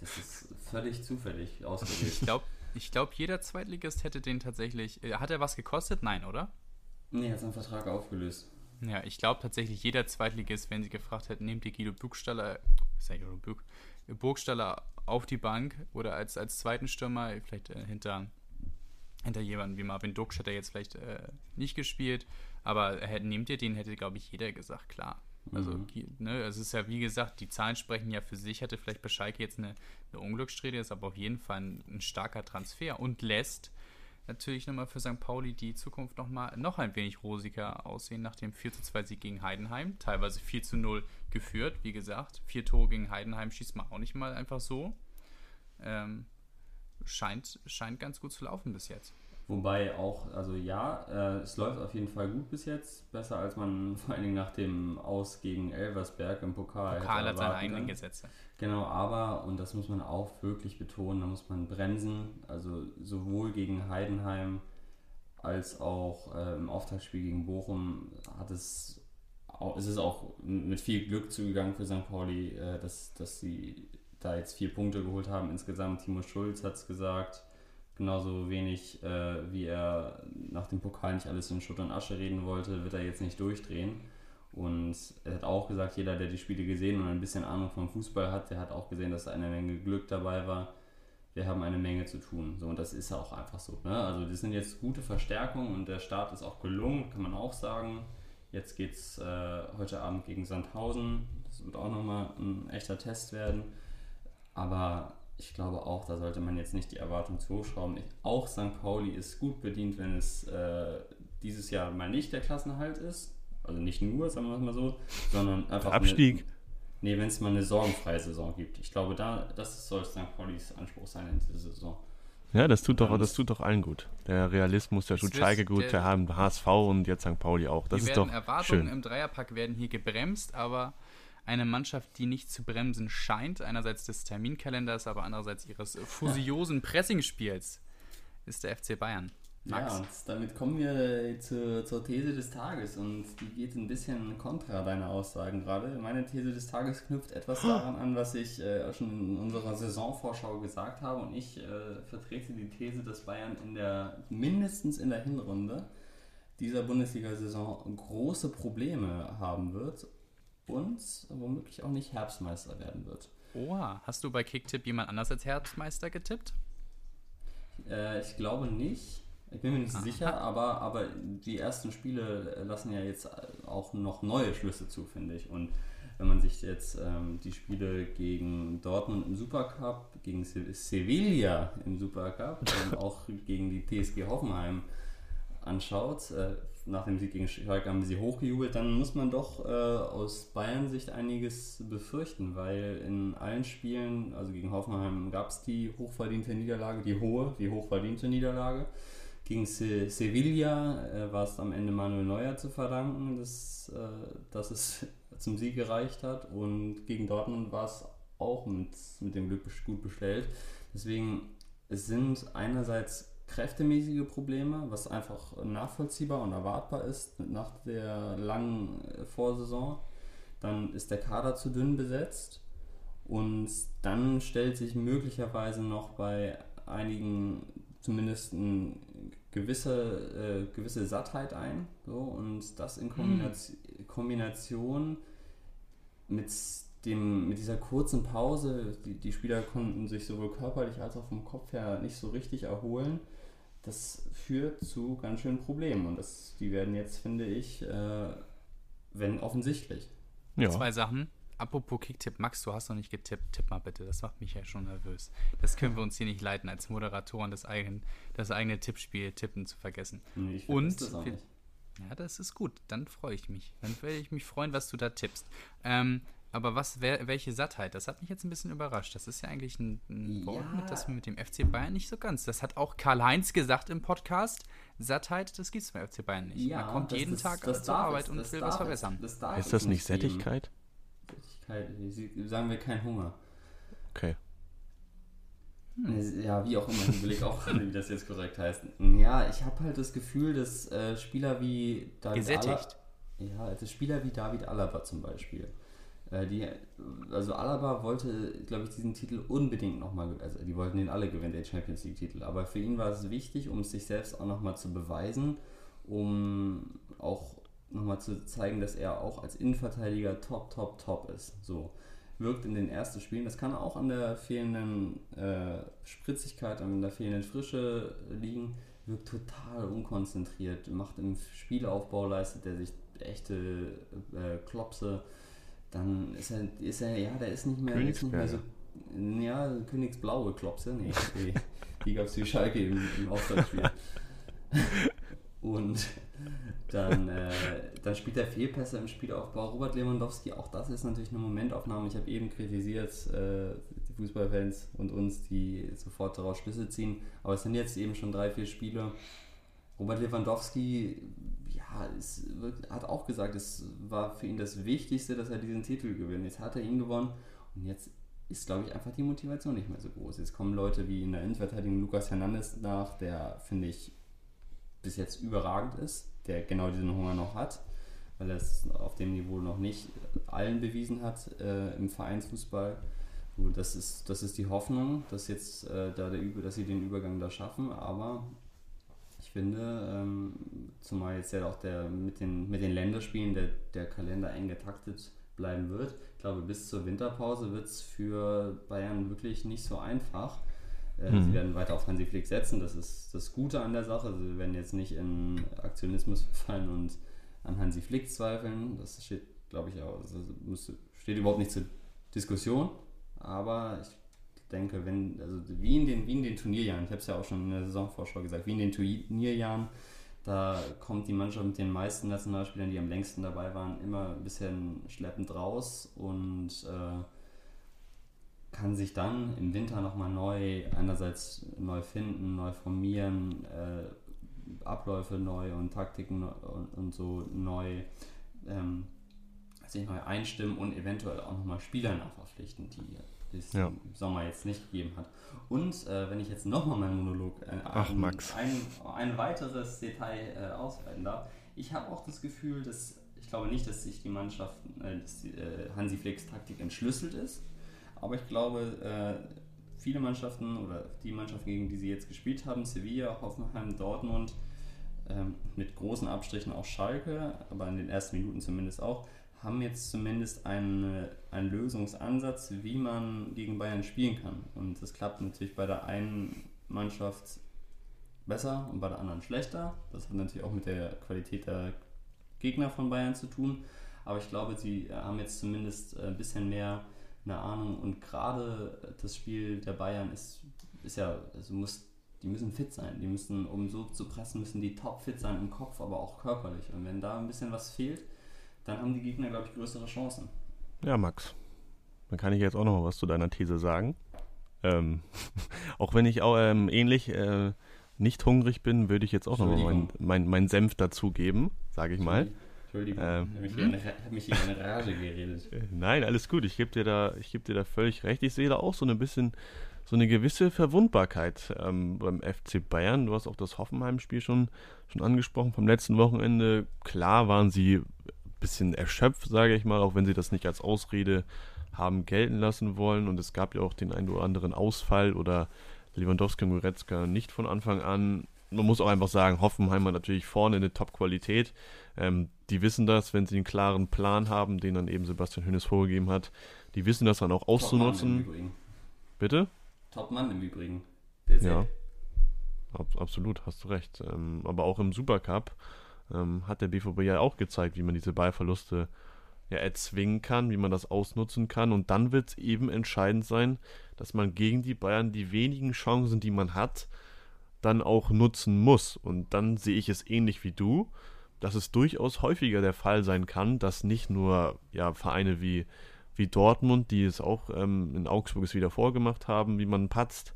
Das ist völlig zufällig ausgewählt. ich glaube, ich glaub, jeder Zweitligist hätte den tatsächlich. Äh, hat er was gekostet? Nein, oder? Nee, er hat seinen Vertrag aufgelöst. Ja, ich glaube tatsächlich, jeder Zweitligist, wenn sie gefragt hätten, nehmt ihr Guido Burgstaller, Burgstaller auf die Bank oder als, als zweiten Stürmer, vielleicht äh, hinter, hinter jemandem wie Marvin Duksch hat er jetzt vielleicht äh, nicht gespielt, aber äh, nehmt ihr den, hätte, glaube ich, jeder gesagt, klar. Also, mhm. ne, es ist ja wie gesagt, die Zahlen sprechen ja für sich. Hatte vielleicht bei Schalke jetzt eine, eine Unglückssträhne, ist aber auf jeden Fall ein, ein starker Transfer und lässt natürlich nochmal für St. Pauli die Zukunft nochmal noch ein wenig rosiger aussehen nach dem 4 zu 2 Sieg gegen Heidenheim. Teilweise 4 zu 0 geführt, wie gesagt. Vier Tore gegen Heidenheim schießt man auch nicht mal einfach so. Ähm, scheint, scheint ganz gut zu laufen bis jetzt. Wobei auch, also ja, äh, es läuft auf jeden Fall gut bis jetzt. Besser als man vor allen Dingen nach dem Aus gegen Elversberg im Pokal. Pokal hat seine eigenen Gesetze. Genau, aber, und das muss man auch wirklich betonen, da muss man bremsen. Also sowohl gegen Heidenheim als auch äh, im Auftaktspiel gegen Bochum hat es, auch, ist es auch mit viel Glück zugegangen für St. Pauli, äh, dass, dass sie da jetzt vier Punkte geholt haben insgesamt. Timo Schulz hat es gesagt Genauso wenig, äh, wie er nach dem Pokal nicht alles in Schutt und Asche reden wollte, wird er jetzt nicht durchdrehen. Und er hat auch gesagt, jeder, der die Spiele gesehen und ein bisschen Ahnung vom Fußball hat, der hat auch gesehen, dass da eine Menge Glück dabei war. Wir haben eine Menge zu tun. So, und das ist auch einfach so. Ne? Also das sind jetzt gute Verstärkungen und der Start ist auch gelungen, kann man auch sagen. Jetzt geht es äh, heute Abend gegen Sandhausen. Das wird auch nochmal ein echter Test werden. Aber ich glaube auch, da sollte man jetzt nicht die Erwartung zu hochschrauben. Auch St. Pauli ist gut bedient, wenn es äh, dieses Jahr mal nicht der Klassenhalt ist. Also nicht nur, sagen wir es mal so, sondern einfach. Abstieg. Eine, nee, wenn es mal eine sorgenfreie Saison gibt. Ich glaube, da, das soll St. Paulis Anspruch sein in dieser Saison. Ja, das tut doch, das tut doch allen gut. Der Realismus, der tut Schalke gut, der, der HSV und jetzt St. Pauli auch. Das ist doch Erwartungen schön. im Dreierpack werden hier gebremst, aber eine Mannschaft, die nicht zu bremsen scheint, einerseits des Terminkalenders, aber andererseits ihres fusiosen Pressingspiels, ist der FC Bayern. Max. Ja, und damit kommen wir zu, zur These des Tages und die geht ein bisschen kontra deiner Aussagen gerade. Meine These des Tages knüpft etwas daran an, was ich äh, schon in unserer Saisonvorschau gesagt habe und ich äh, vertrete die These, dass Bayern in der mindestens in der Hinrunde dieser Bundesliga-Saison große Probleme haben wird und womöglich auch nicht Herbstmeister werden wird. Oha, hast du bei Kicktipp jemand anders als Herbstmeister getippt? Äh, ich glaube nicht. Ich bin mir nicht Aha. sicher, aber, aber die ersten Spiele lassen ja jetzt auch noch neue Schlüsse zu, finde ich. Und wenn man sich jetzt ähm, die Spiele gegen Dortmund im Supercup, gegen Se Sevilla im Supercup und auch gegen die TSG Hoffenheim anschaut, äh, nach dem Sieg gegen Schalke haben sie hochgejubelt, dann muss man doch äh, aus Bayern-Sicht einiges befürchten, weil in allen Spielen, also gegen Hoffenheim gab es die hochverdiente Niederlage, die hohe, die hochverdiente Niederlage. Gegen Se Sevilla äh, war es am Ende Manuel Neuer zu verdanken, dass, äh, dass es zum Sieg gereicht hat und gegen Dortmund war es auch mit, mit dem Glück gut bestellt. Deswegen, es sind einerseits kräftemäßige Probleme, was einfach nachvollziehbar und erwartbar ist nach der langen äh, Vorsaison. Dann ist der Kader zu dünn besetzt und dann stellt sich möglicherweise noch bei einigen zumindest eine gewisse, äh, gewisse Sattheit ein. So, und das in Kombination, mhm. Kombination mit dem, mit dieser kurzen Pause, die, die Spieler konnten sich sowohl körperlich als auch vom Kopf her nicht so richtig erholen. Das führt zu ganz schönen Problemen und das, die werden jetzt, finde ich, äh, wenn offensichtlich. Ja. Zwei Sachen. Apropos Kicktipp, Max, du hast noch nicht getippt. Tipp mal bitte, das macht mich ja schon nervös. Das können wir uns hier nicht leiten, als Moderatoren das, eigen, das eigene Tippspiel tippen zu vergessen. Nee, ich Und das auch nicht. Ja, das ist gut. Dann freue ich mich. Dann werde ich mich freuen, was du da tippst. Ähm, aber was, wer, welche Sattheit? Das hat mich jetzt ein bisschen überrascht. Das ist ja eigentlich ein, ein Wort, mit das wir mit dem FC Bayern nicht so ganz. Das hat auch Karl-Heinz gesagt im Podcast. Sattheit, das gibt es beim FC Bayern nicht. Ja, Man kommt jeden ist, Tag zur Arbeit es, und will was verbessern. Das ist das nicht Sättigkeit? Sättigkeit, sagen wir kein Hunger. Okay. Hm. Ja, wie auch immer, ich überlege auch wie das jetzt korrekt heißt. Ja, ich habe halt das Gefühl, dass äh, Spieler wie David Gesättigt. Alla, ja, also Spieler wie David Alaba zum Beispiel, die, also Alaba wollte, glaube ich, diesen Titel unbedingt nochmal, also die wollten den alle gewinnen, den Champions League-Titel. Aber für ihn war es wichtig, um sich selbst auch nochmal zu beweisen, um auch nochmal zu zeigen, dass er auch als Innenverteidiger top, top, top ist. So wirkt in den ersten Spielen. Das kann auch an der fehlenden äh, Spritzigkeit, an der fehlenden Frische liegen. Wirkt total unkonzentriert, macht im Spielaufbau, leistet er sich echte äh, Klopse dann ist er, ist er, ja, der ist nicht mehr, ist nicht mehr so. Ja, Königsblaue Klopse, nee, die, die gab es wie Schalke im, im Auftaktspiel. Und dann, äh, dann spielt er Fehlpässe im Spielaufbau. Robert Lewandowski, auch das ist natürlich eine Momentaufnahme. Ich habe eben kritisiert, äh, die Fußballfans und uns, die sofort daraus Schlüsse ziehen. Aber es sind jetzt eben schon drei, vier Spiele. Robert Lewandowski es hat auch gesagt, es war für ihn das Wichtigste, dass er diesen Titel gewinnt. Jetzt hat er ihn gewonnen und jetzt ist, glaube ich, einfach die Motivation nicht mehr so groß. Jetzt kommen Leute wie in der Innenverteidigung Lukas Hernandez nach, der, finde ich, bis jetzt überragend ist, der genau diesen Hunger noch hat, weil er es auf dem Niveau noch nicht allen bewiesen hat äh, im Vereinsfußball. das ist, das ist die Hoffnung, dass jetzt äh, da der, dass sie den Übergang da schaffen, aber finde, ähm, zumal jetzt ja auch der mit den, mit den Länderspielen der, der Kalender eng getaktet bleiben wird. Ich glaube, bis zur Winterpause wird es für Bayern wirklich nicht so einfach. Äh, mhm. Sie werden weiter auf Hansi Flick setzen, das ist das Gute an der Sache. Sie werden jetzt nicht in Aktionismus verfallen und an Hansi Flick zweifeln. Das steht, glaube ich, auch, muss, steht überhaupt nicht zur Diskussion. Aber ich denke, wenn, also wie in den, wie in den Turnierjahren, ich habe es ja auch schon in der Saisonvorschau gesagt, wie in den Turnierjahren, da kommt die Mannschaft mit den meisten Nationalspielern, die am längsten dabei waren, immer ein bisschen schleppend raus und äh, kann sich dann im Winter nochmal neu, einerseits neu finden, neu formieren, äh, Abläufe neu und Taktiken und, und so neu, ähm, sich neu einstimmen und eventuell auch nochmal Spieler nachverpflichten, die es ja. im Sommer jetzt nicht gegeben hat. Und äh, wenn ich jetzt nochmal meinen Monolog äh, Ach, ein, Max. Ein, ein weiteres Detail äh, ausweiten darf, ich habe auch das Gefühl, dass ich glaube nicht, dass sich die Mannschaft, äh, dass die, äh, Hansi Flicks Taktik entschlüsselt ist, aber ich glaube, äh, viele Mannschaften oder die Mannschaften, gegen die sie jetzt gespielt haben, Sevilla, Hoffenheim, Dortmund, ähm, mit großen Abstrichen auch Schalke, aber in den ersten Minuten zumindest auch, haben jetzt zumindest einen, einen Lösungsansatz, wie man gegen Bayern spielen kann. Und das klappt natürlich bei der einen Mannschaft besser und bei der anderen schlechter. Das hat natürlich auch mit der Qualität der Gegner von Bayern zu tun. Aber ich glaube, sie haben jetzt zumindest ein bisschen mehr eine Ahnung. Und gerade das Spiel der Bayern ist, ist ja, also muss die müssen fit sein. Die müssen, um so zu pressen, müssen die top fit sein im Kopf, aber auch körperlich. Und wenn da ein bisschen was fehlt, dann haben die Gegner, glaube ich, größere Chancen. Ja, Max. Dann kann ich jetzt auch noch mal was zu deiner These sagen. Ähm, auch wenn ich auch ähm, ähnlich äh, nicht hungrig bin, würde ich jetzt auch noch mal meinen mein, mein Senf dazugeben, sage ich mal. Entschuldigung, ähm, ich habe mich hier in eine Rage geredet. Äh, nein, alles gut. Ich gebe dir da, dir da völlig recht. Ich sehe da auch so ein bisschen so eine gewisse Verwundbarkeit ähm, beim FC Bayern. Du hast auch das Hoffenheim-Spiel schon, schon angesprochen vom letzten Wochenende. Klar waren sie bisschen erschöpft, sage ich mal, auch wenn sie das nicht als Ausrede haben gelten lassen wollen. Und es gab ja auch den einen oder anderen Ausfall oder Lewandowski und Goretzka nicht von Anfang an. Man muss auch einfach sagen, Hoffenheim hat natürlich vorne eine Top-Qualität. Ähm, die wissen das, wenn sie einen klaren Plan haben, den dann eben Sebastian Hönes vorgegeben hat. Die wissen das dann auch auszunutzen. Bitte? Top-Mann im Übrigen. ja, ab, absolut, hast du recht. Ähm, aber auch im Supercup ähm, hat der BVB ja auch gezeigt, wie man diese Ballverluste ja, erzwingen kann, wie man das ausnutzen kann. Und dann wird es eben entscheidend sein, dass man gegen die Bayern die wenigen Chancen, die man hat, dann auch nutzen muss. Und dann sehe ich es ähnlich wie du, dass es durchaus häufiger der Fall sein kann, dass nicht nur ja, Vereine wie wie Dortmund, die es auch ähm, in Augsburg es wieder vorgemacht haben, wie man patzt.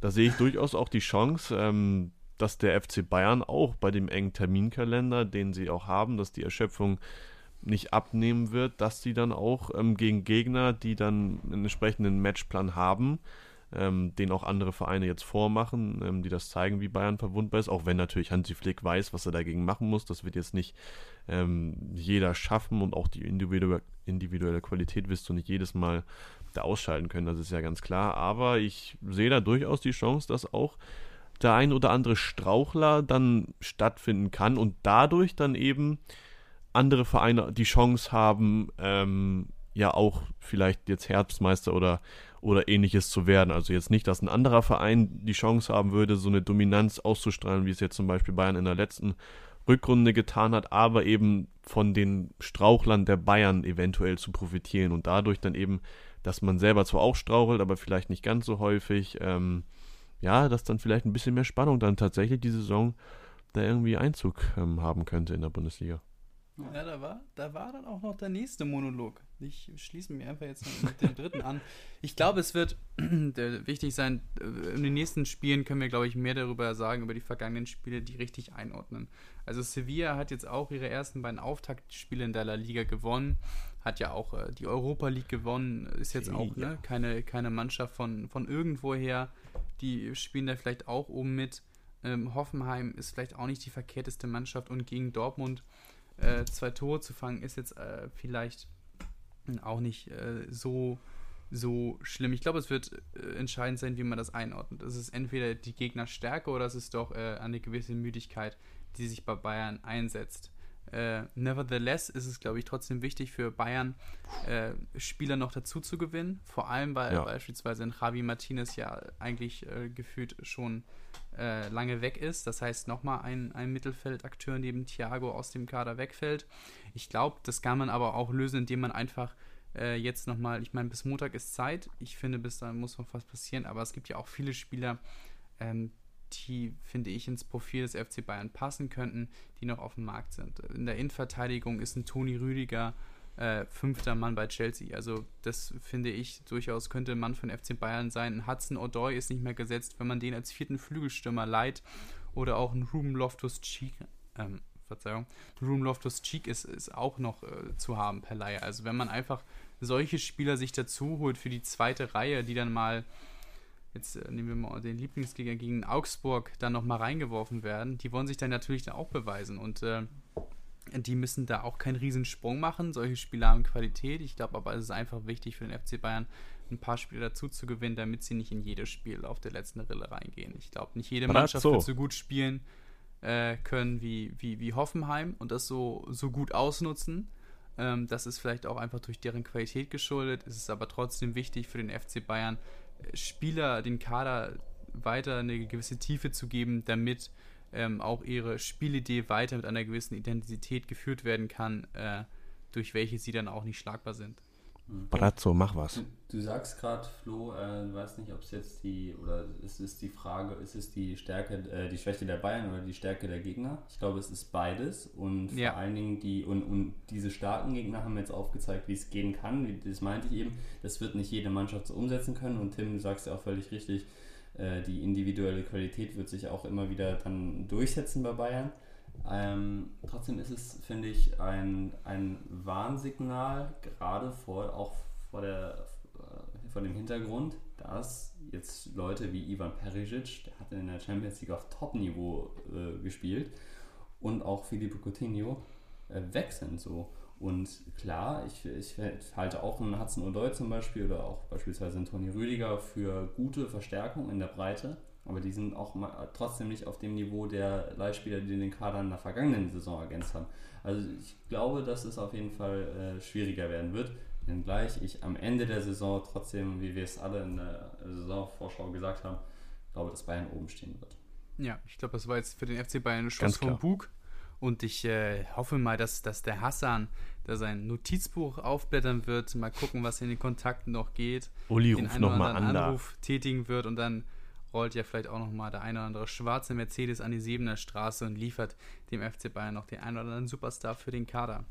Da sehe ich durchaus auch die Chance, ähm, dass der FC Bayern auch bei dem engen Terminkalender, den sie auch haben, dass die Erschöpfung nicht abnehmen wird, dass sie dann auch ähm, gegen Gegner, die dann einen entsprechenden Matchplan haben, ähm, den auch andere Vereine jetzt vormachen, ähm, die das zeigen, wie Bayern verwundbar ist, auch wenn natürlich Hansi Flick weiß, was er dagegen machen muss. Das wird jetzt nicht ähm, jeder schaffen und auch die individuelle, individuelle Qualität wirst du nicht jedes Mal da ausschalten können, das ist ja ganz klar. Aber ich sehe da durchaus die Chance, dass auch der ein oder andere Strauchler dann stattfinden kann und dadurch dann eben andere Vereine die Chance haben, ähm, ja auch vielleicht jetzt Herbstmeister oder oder ähnliches zu werden. Also jetzt nicht, dass ein anderer Verein die Chance haben würde, so eine Dominanz auszustrahlen, wie es jetzt zum Beispiel Bayern in der letzten Rückrunde getan hat, aber eben von den Strauchlern der Bayern eventuell zu profitieren und dadurch dann eben, dass man selber zwar auch strauchelt, aber vielleicht nicht ganz so häufig, ähm, ja, dass dann vielleicht ein bisschen mehr Spannung dann tatsächlich die Saison da irgendwie Einzug ähm, haben könnte in der Bundesliga. Ja, da war, da war dann auch noch der nächste Monolog. Ich schließe mich einfach jetzt mit dem dritten an. Ich glaube, es wird wichtig sein, äh, in den nächsten Spielen können wir, glaube ich, mehr darüber sagen, über die vergangenen Spiele, die richtig einordnen. Also Sevilla hat jetzt auch ihre ersten beiden Auftaktspiele in der La Liga gewonnen, hat ja auch äh, die Europa League gewonnen, ist jetzt auch ne, keine, keine Mannschaft von, von irgendwoher. Die spielen da vielleicht auch oben mit. Ähm, Hoffenheim ist vielleicht auch nicht die verkehrteste Mannschaft und gegen Dortmund äh, zwei Tore zu fangen, ist jetzt äh, vielleicht auch nicht äh, so, so schlimm. Ich glaube, es wird äh, entscheidend sein, wie man das einordnet. Es ist entweder die Gegnerstärke oder es ist doch äh, eine gewisse Müdigkeit, die sich bei Bayern einsetzt. Äh, nevertheless ist es, glaube ich, trotzdem wichtig für Bayern, äh, Spieler noch dazu zu gewinnen. Vor allem, weil ja. beispielsweise ein Javi Martinez ja eigentlich äh, gefühlt schon äh, lange weg ist. Das heißt, nochmal ein, ein Mittelfeldakteur neben Thiago aus dem Kader wegfällt. Ich glaube, das kann man aber auch lösen, indem man einfach äh, jetzt nochmal, ich meine, bis Montag ist Zeit. Ich finde, bis dahin muss noch was passieren. Aber es gibt ja auch viele Spieler, ähm, die, finde ich, ins Profil des FC Bayern passen könnten, die noch auf dem Markt sind. In der Innenverteidigung ist ein Toni Rüdiger äh, fünfter Mann bei Chelsea. Also das finde ich durchaus könnte ein Mann von FC Bayern sein. Ein Hudson O'Doy ist nicht mehr gesetzt, wenn man den als vierten Flügelstürmer leiht oder auch ein Ruben Loftus-Cheek, ähm, Verzeihung, Ruben Loftus-Cheek ist, ist auch noch äh, zu haben per Leihe. Also wenn man einfach solche Spieler sich dazu holt für die zweite Reihe, die dann mal jetzt äh, nehmen wir mal den Lieblingsgegner gegen Augsburg dann nochmal reingeworfen werden, die wollen sich dann natürlich dann auch beweisen und äh, die müssen da auch keinen Riesensprung machen. Solche Spieler haben Qualität. Ich glaube aber, es ist einfach wichtig für den FC Bayern, ein paar Spiele dazu zu gewinnen, damit sie nicht in jedes Spiel auf der letzten Rille reingehen. Ich glaube, nicht jede Mannschaft so. wird so gut spielen äh, können wie, wie, wie Hoffenheim und das so, so gut ausnutzen. Ähm, das ist vielleicht auch einfach durch deren Qualität geschuldet. Es ist aber trotzdem wichtig für den FC Bayern, Spieler, den Kader weiter eine gewisse Tiefe zu geben, damit ähm, auch ihre Spielidee weiter mit einer gewissen Intensität geführt werden kann, äh, durch welche sie dann auch nicht schlagbar sind. Brazzo, mach was. Du, du sagst gerade, Flo, äh, du weißt nicht, ob es jetzt die, oder ist es die Frage, ist es die Stärke, äh, die Schwäche der Bayern oder die Stärke der Gegner? Ich glaube, es ist beides und Ja. vor allen Dingen die, und, und diese starken Gegner haben jetzt aufgezeigt, wie es gehen kann, wie, das meinte ich eben, das wird nicht jede Mannschaft so umsetzen können und Tim, du sagst ja auch völlig richtig, äh, die individuelle Qualität wird sich auch immer wieder dann durchsetzen bei Bayern. Ähm, trotzdem ist es, finde ich, ein, ein Warnsignal, gerade vor, auch vor, der, äh, vor dem Hintergrund, dass jetzt Leute wie Ivan Perisic, der hat in der Champions League auf Top-Niveau äh, gespielt, und auch Filippo Coutinho äh, weg sind so. Und klar, ich, ich halte auch einen Hudson Odoi zum Beispiel oder auch beispielsweise einen Toni Rüdiger für gute Verstärkung in der Breite, aber die sind auch mal, trotzdem nicht auf dem Niveau der Leihspieler, die den Kader in der vergangenen Saison ergänzt haben. Also ich glaube, dass es auf jeden Fall äh, schwieriger werden wird, wenngleich ich am Ende der Saison trotzdem, wie wir es alle in der Saisonvorschau gesagt haben, glaube, dass Bayern oben stehen wird. Ja, ich glaube, das war jetzt für den FC Bayern ein Schuss Ganz vom. Bug. Und ich äh, hoffe mal, dass, dass der Hassan da sein Notizbuch aufblättern wird, mal gucken, was in den Kontakten noch geht, Uli den ruft einen oder nochmal anderen an. Anruf tätigen wird und dann rollt ja vielleicht auch nochmal der eine oder andere schwarze Mercedes an die Siebener Straße und liefert dem FC Bayern noch den einen oder anderen Superstar für den Kader.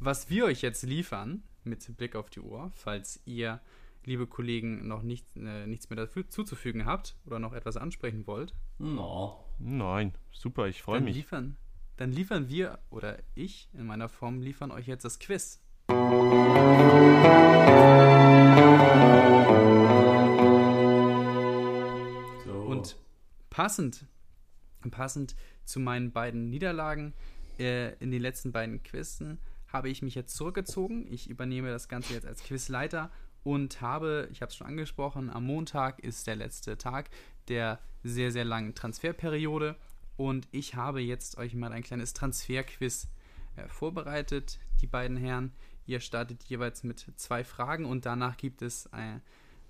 Was wir euch jetzt liefern, mit Blick auf die Uhr, falls ihr, liebe Kollegen, noch nicht, äh, nichts mehr dazu zuzufügen habt oder noch etwas ansprechen wollt, No. Nein, super, ich freue dann mich. liefern, dann liefern wir oder ich in meiner Form liefern euch jetzt das Quiz. So. Passend, passend zu meinen beiden Niederlagen äh, in den letzten beiden Quizzen habe ich mich jetzt zurückgezogen. Ich übernehme das Ganze jetzt als Quizleiter und habe, ich habe es schon angesprochen, am Montag ist der letzte Tag der sehr, sehr langen Transferperiode und ich habe jetzt euch mal ein kleines Transferquiz äh, vorbereitet, die beiden Herren. Ihr startet jeweils mit zwei Fragen und danach gibt es äh,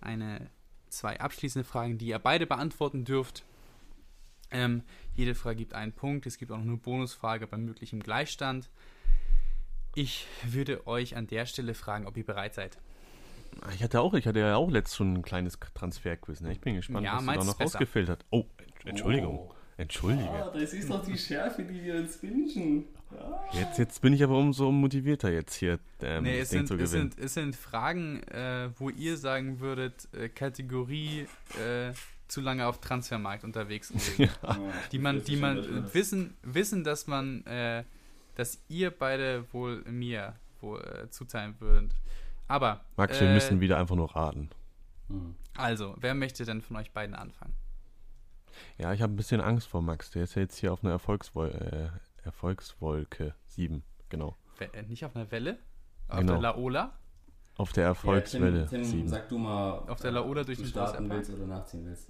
eine zwei abschließende Fragen, die ihr beide beantworten dürft. Ähm, jede Frage gibt einen Punkt. Es gibt auch noch eine Bonusfrage bei möglichem Gleichstand. Ich würde euch an der Stelle fragen, ob ihr bereit seid. Ich hatte auch, ich hatte ja auch letztens schon ein kleines Transferquiz. Ne? Ich bin gespannt, Ja, was du da noch rausgefiltert hast. Oh, Entschuldigung. Oh. Entschuldige. Ah, das ist doch die Schärfe, die wir uns wünschen. Ja. Jetzt, jetzt bin ich aber umso motivierter jetzt hier ähm, nee, es Ding sind, zu es, gewinnen. sind, es sind Fragen, äh, wo ihr sagen würdet, äh, Kategorie äh, zu lange auf Transfermarkt unterwegs gewesen. die man, die man wissen, wissen, dass man, äh, dass ihr beide wohl mir wohl äh, zuteilen würdet. Aber Max, wir äh, müssen wieder einfach nur raten. Hm. Also, wer möchte denn von euch beiden anfangen? Ja, ich habe ein bisschen Angst vor Max. Der ist ja jetzt hier auf einer Erfolgswol äh, Erfolgswolke 7. Genau. We- äh, nicht auf einer Welle? Auf Genau. der Laola? Auf der Erfolgswelle Ja, Tim, Tim 7. sag du mal, Auf der Laola durch du den starten willst oder nachziehen willst.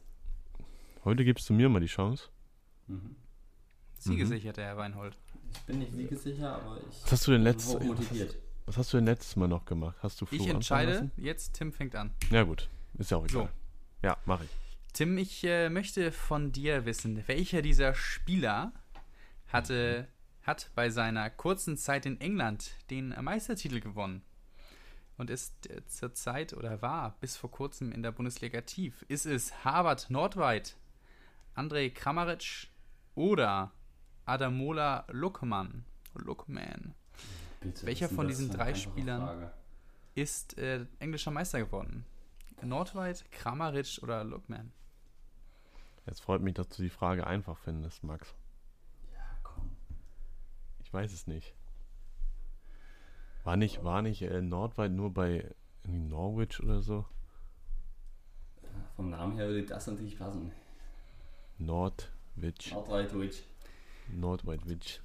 Heute gibst du mir mal die Chance. Mhm. Siegesichert, der Herr Weinhold. Ich bin nicht siegesicher, aber ich Was hast du denn bin letztes, hochmotiviert. was hast du denn letztes Mal noch gemacht? Hast du Flo Ich entscheide, lassen? jetzt Tim fängt an. Ja gut, ist ja auch egal. So. Ja, mache ich. Tim, ich äh, möchte von dir wissen, welcher dieser Spieler hatte, hat bei seiner kurzen Zeit in England den Meistertitel gewonnen und ist äh, zurzeit oder war bis vor kurzem in der Bundesliga aktiv? Ist es Harvard Nordweit, Andrej Kramaric oder Adamola Lukman? Lukman Bitte, Welcher von diesen drei Spielern? Frage? ist äh, englischer Meister geworden? Nordweit, Kramaric oder Lukman? Jetzt freut mich, dass du die Frage einfach findest, Max. Ja, komm. Ich weiß es nicht. War nicht, war nicht äh, Nordweit nur bei Norwich oder so? Vom Namen her würde das natürlich passen. Nordwich. Norddeutsch. Nordwitch.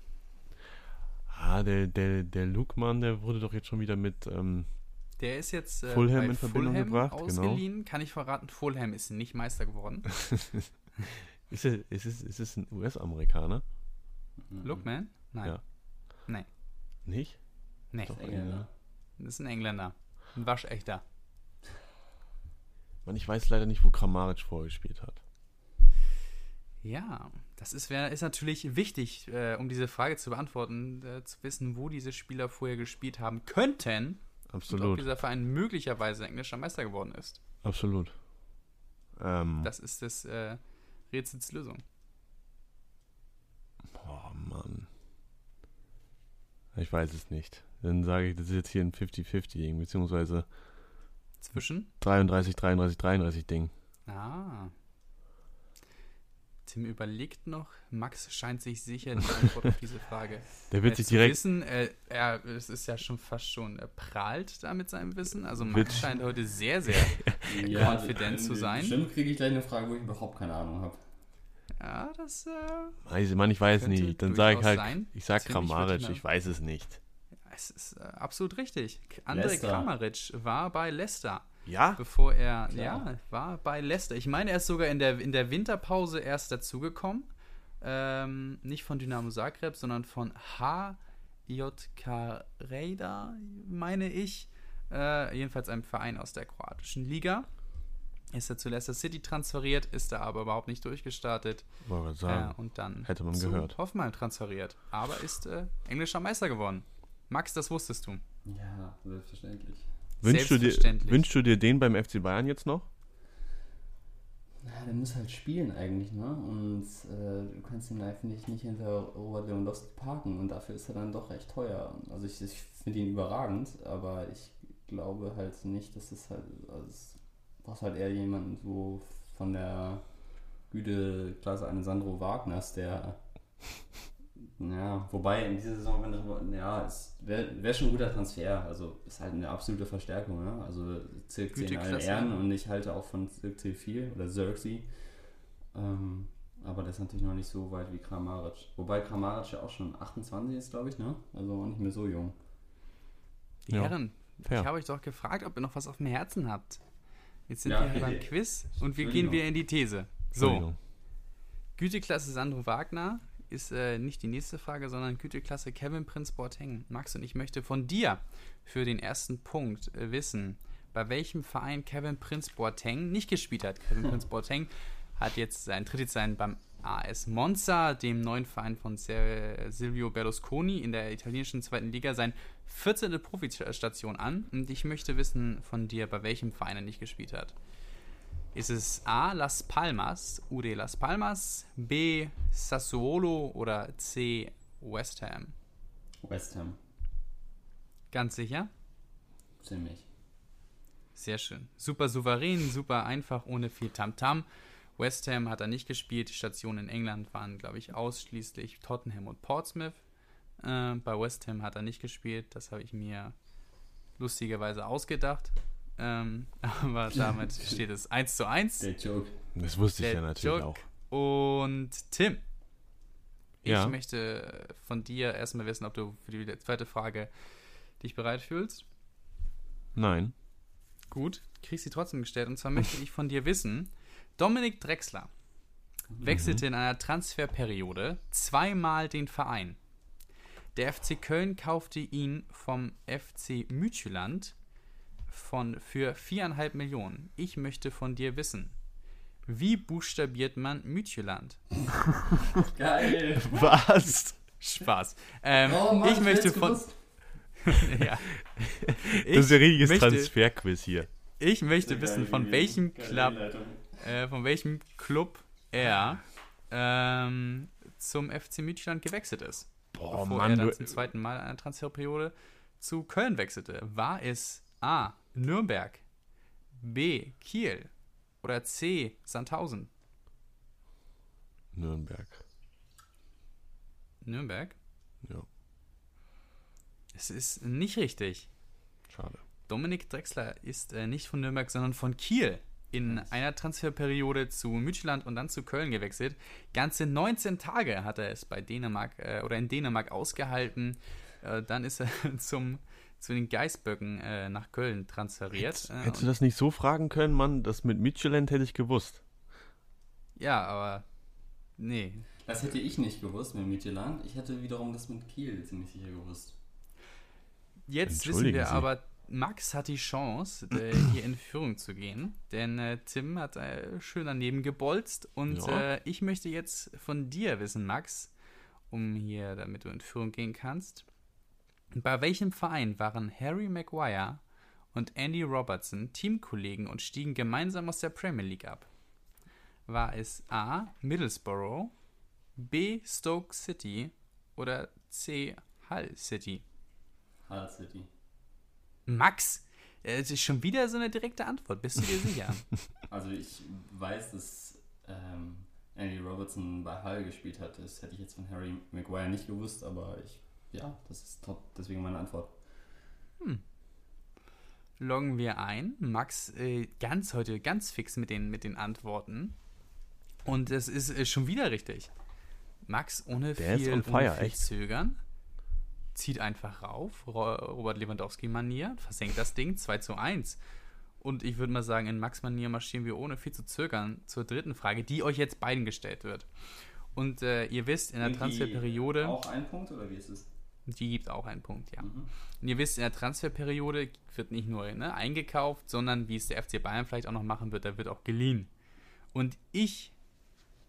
Ah, der, der, der Lukman, der wurde doch jetzt schon wieder mit, ähm, Der ist jetzt äh, Fulham bei in Verbindung Fulham gebracht, genau. ausgeliehen. Kann ich verraten, Fulham ist nicht Meister geworden. ist, er, ist, es, ist es ein US-Amerikaner? Mhm. Lookman? Nein. Ja. Nee. Nicht? Nee. Doch, Engländer. Das ist ein Engländer. Ein waschechter. Man, ich weiß leider nicht, wo Kramaric vorgespielt hat. Ja, das ist, wär, ist natürlich wichtig, äh, um diese Frage zu beantworten, äh, zu wissen, wo diese Spieler vorher gespielt haben könnten. Absolut. Und ob dieser Verein möglicherweise englischer Meister geworden ist. Absolut. Ähm, Das ist das äh, Rätsels Lösung. oh Mann. Ich weiß es nicht. Dann sage ich, das ist jetzt hier ein 50-50-Ding, beziehungsweise Zwischen? 33, 33, 33 Ding. Ah. Tim überlegt noch. Max scheint sich sicher die Antwort auf diese Frage. Der wird äh, sich zu direkt. Wissen, äh, er, es ist ja schon fast schon, er prahlt da mit seinem Wissen. Also Max scheint heute sehr, sehr. Confident zu sein. Bestimmt kriege ich gleich eine Frage, wo ich überhaupt keine Ahnung habe. Ja, das. Äh, Weiß, Mann, ich weiß nicht. Dann sage ich halt, sein. ich sag Ziemlich Kramaric, ich weiß es nicht. es ist äh, absolut richtig. André. Kramaric war bei Leicester. Ja? Bevor er, Klar. ja, war bei Leicester. Ich meine, er ist sogar in der, in der Winterpause erst dazugekommen. Ähm, nicht von Dynamo Zagreb, sondern von HJK Reda, meine ich. Äh, jedenfalls einem Verein aus der kroatischen Liga. Ist er zu Leicester City transferiert, ist er aber überhaupt nicht durchgestartet. Wollte Äh, sagen. und dann Hätte man zu gehört. Hoffenheim transferiert. Aber ist äh, englischer Meister geworden. Max, das wusstest du. Ja, selbstverständlich. Wünschst, du dir, wünschst du dir den beim FC Bayern jetzt noch? Ja, der muss halt spielen eigentlich, ne? Und äh, du kannst ihn halt, finde ich, nicht hinter Robert Lewandowski parken und dafür ist er dann doch recht teuer. Also ich, ich finde ihn überragend, aber ich glaube halt nicht, dass es halt, also es brauchst halt eher jemanden so von der Güteklasse eines Sandro Wagners, der ja, wobei in dieser Saison, wenn ja, es wäre wär schon ein guter Transfer. Also ist halt eine absolute Verstärkung, ne? Also Zirk in allen Güteklasse. Ehren und ich halte auch von Zirk viel oder Xerxi. Ähm, aber das ist natürlich noch nicht so weit wie Kramaric. Wobei Kramaric ja auch schon 28 ist, glaube ich, ne? Also auch nicht mehr so jung. Die Ja, Herren, fair. ich habe euch doch gefragt, ob ihr noch was auf dem Herzen habt. Jetzt sind Ja, wir hier beim. Quiz und wir gehen wieder in die These. So. Güteklasse Sandro Wagner ist äh, nicht die nächste Frage, sondern Güteklasse Kevin Prinz Boateng. Max und ich möchte von dir für den ersten Punkt äh, wissen, bei welchem Verein Kevin Prinz Boateng nicht gespielt hat. Kevin Prinz Boateng hat jetzt sein tritt jetzt sein beim AS Monza, dem neuen Verein von Silvio Berlusconi in der italienischen zweiten Liga, sein 14. Profistation an. Und ich möchte wissen von dir, bei welchem Verein er nicht gespielt hat. Ist es A. Las Palmas, UD Las Palmas, B. Sassuolo oder C. West Ham? West Ham, Ganz sicher? ziemlich. Sehr schön. Super souverän, super einfach, ohne viel Tamtam. West Ham hat er nicht gespielt. Die Stationen in England waren, glaube ich, ausschließlich Tottenham und Portsmouth. Äh, bei West Ham hat er nicht gespielt. Das habe ich mir lustigerweise ausgedacht. Ähm, aber damit steht es 1 zu 1. Der Joke. Das wusste ich Der ja natürlich Joke. auch. Und Tim, ich Ja. möchte von dir erstmal wissen, ob du für die zweite Frage dich bereit fühlst. Nein. Gut, kriegst sie trotzdem gestellt. Und zwar möchte ich von dir wissen, Dominik Drexler wechselte in einer Transferperiode zweimal den Verein. Der FC Köln kaufte ihn vom FC Mütjylland von, für viereinhalb Millionen. Ich möchte von dir wissen, wie buchstabiert man Mütjylland? Geil! Was? Spaß. Ähm, Oh Mann, ich möchte hätt's von. ja. Das ist richtiges möchte- Transferquiz hier. Ich möchte wissen, von welchem Club, äh, von welchem Club er ähm, zum FC Midtjylland gewechselt ist. Boah, bevor Mann, er dann du, zum zweiten Mal in einer Transferperiode zu Köln wechselte. War es A. Nürnberg, B. Kiel oder C. Sandhausen? Nürnberg. Nürnberg? Ja, Es ist nicht richtig. schade. Dominik Drexler ist äh, nicht von Nürnberg, sondern von Kiel in einer Transferperiode zu Midtjylland und dann zu Köln gewechselt. Ganze 19 Tage hat er es bei Dänemark äh, oder in Dänemark ausgehalten. Äh, dann ist er zum, zu den Geißböcken äh, nach Köln transferiert. Äh, Hättest du das nicht so fragen können, Mann? Das mit Michelin hätte ich gewusst. ja, aber nee. Das hätte ich nicht gewusst mit Midtjylland. Ich hätte wiederum das mit Kiel ziemlich sicher gewusst. Jetzt wissen wir Sie. aber, Max hat die Chance, äh, hier in Führung zu gehen, denn äh, Tim hat äh, schön daneben gebolzt und Ja. äh, ich möchte jetzt von dir wissen, Max, um hier, damit du in Führung gehen kannst. Bei welchem Verein waren Harry Maguire und Andy Robertson Teamkollegen und stiegen gemeinsam aus der Premier League ab? War es A. Middlesbrough, B. Stoke City oder C. Hull City? Hull City. Max, es ist schon wieder so eine direkte Antwort. Bist du dir sicher? Also ich weiß, dass ähm, Andy Robertson bei Hull gespielt hat. Das hätte ich jetzt von Harry Maguire nicht gewusst, aber ich, ja, das ist top, deswegen meine Antwort. Loggen wir ein. Max äh, ganz heute ganz fix mit den, mit den Antworten. Und es ist äh, schon wieder richtig. Max ohne Der viel, ohne fire, viel. Zögern zieht einfach rauf. Ro Robert Lewandowski-Manier, versenkt das Ding 2 zu 1. Und ich würde mal sagen, in Max-Manier marschieren wir ohne viel zu zögern zur dritten Frage, die euch jetzt beiden gestellt wird. Und äh, ihr wisst, in der Transferperiode, Auch ein Punkt oder wie ist es? Die gibt auch einen Punkt, ja. Mhm. Und ihr wisst, in der Transferperiode wird nicht nur ne, eingekauft, sondern wie es der FC Bayern vielleicht auch noch machen wird, da wird auch geliehen. Und ich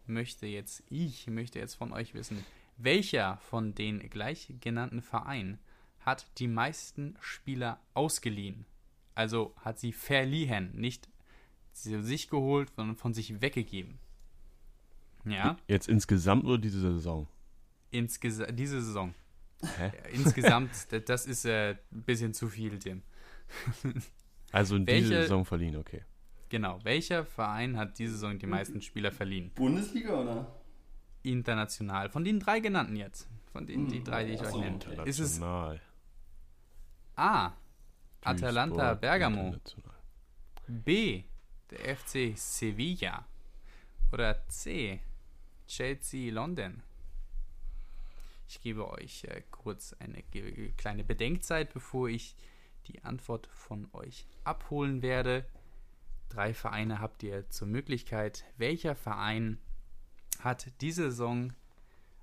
möchte jetzt, ich möchte jetzt von euch wissen, welcher von den gleich genannten Vereinen hat die meisten Spieler ausgeliehen? Also hat sie verliehen, nicht zu sich geholt, sondern von sich weggegeben. Ja, Jetzt insgesamt oder diese Saison? insgesa diese Saison. Hä? Insgesamt, das ist äh, ein bisschen zu viel, Tim. Also in diese Welche- Saison verliehen, okay. Genau, welcher Verein hat diese Saison die meisten Spieler verliehen? Bundesliga oder? International. Von den drei genannten jetzt. Von den die Hm, drei, die ich euch nenne. okay. Ist es International. A. Atalanta Bergamo. B. Der FC Sevilla. Oder C. Chelsea London. Ich gebe euch äh, kurz eine kleine Bedenkzeit, bevor ich die Antwort von euch abholen werde. Drei Vereine habt ihr zur Möglichkeit. Welcher Verein hat diese Saison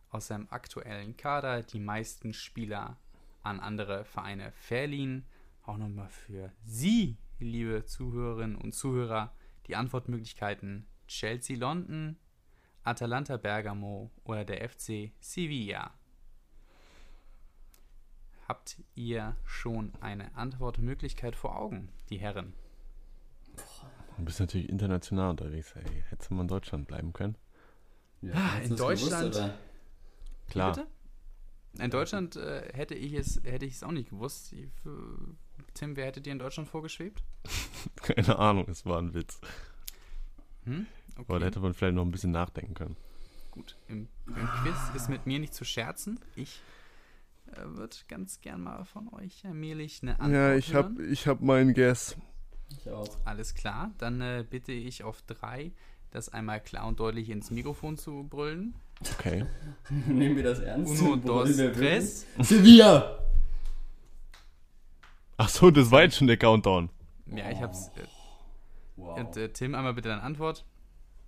aus seinem aktuellen Kader die meisten Spieler an andere Vereine verliehen? Auch nochmal für Sie, liebe Zuhörerinnen und Zuhörer, die Antwortmöglichkeiten Chelsea London, Atalanta Bergamo oder der FC Sevilla. Habt ihr schon eine Antwortmöglichkeit vor Augen, die Herren? Du bist natürlich international unterwegs, ey. Hättest du mal in Deutschland bleiben können? Ja, Ah, in Deutschland- oder? Klar. Bitte? In Deutschland äh, hätte ich es hätte ich es auch nicht gewusst. Ich, äh, Tim, wer hätte dir in Deutschland vorgeschwebt? Keine Ahnung, es war ein Witz. Hm? Aber da hätte man vielleicht noch ein bisschen nachdenken können. Gut, im, im Quiz ist mit mir nicht zu scherzen. Ich äh, würde ganz gern mal von euch allmählich eine Antwort hören. ich hab meinen Guess. Ich auch. Alles klar, dann äh, bitte ich auf drei, das einmal klar und deutlich ins Mikrofon zu brüllen. Okay. Nehmen wir das ernst? Uno, dos, tres. Sevilla! Ach so, das war jetzt schon der Countdown. Ja, ich hab's. Äh, Wow. und, äh, Tim, einmal bitte deine Antwort.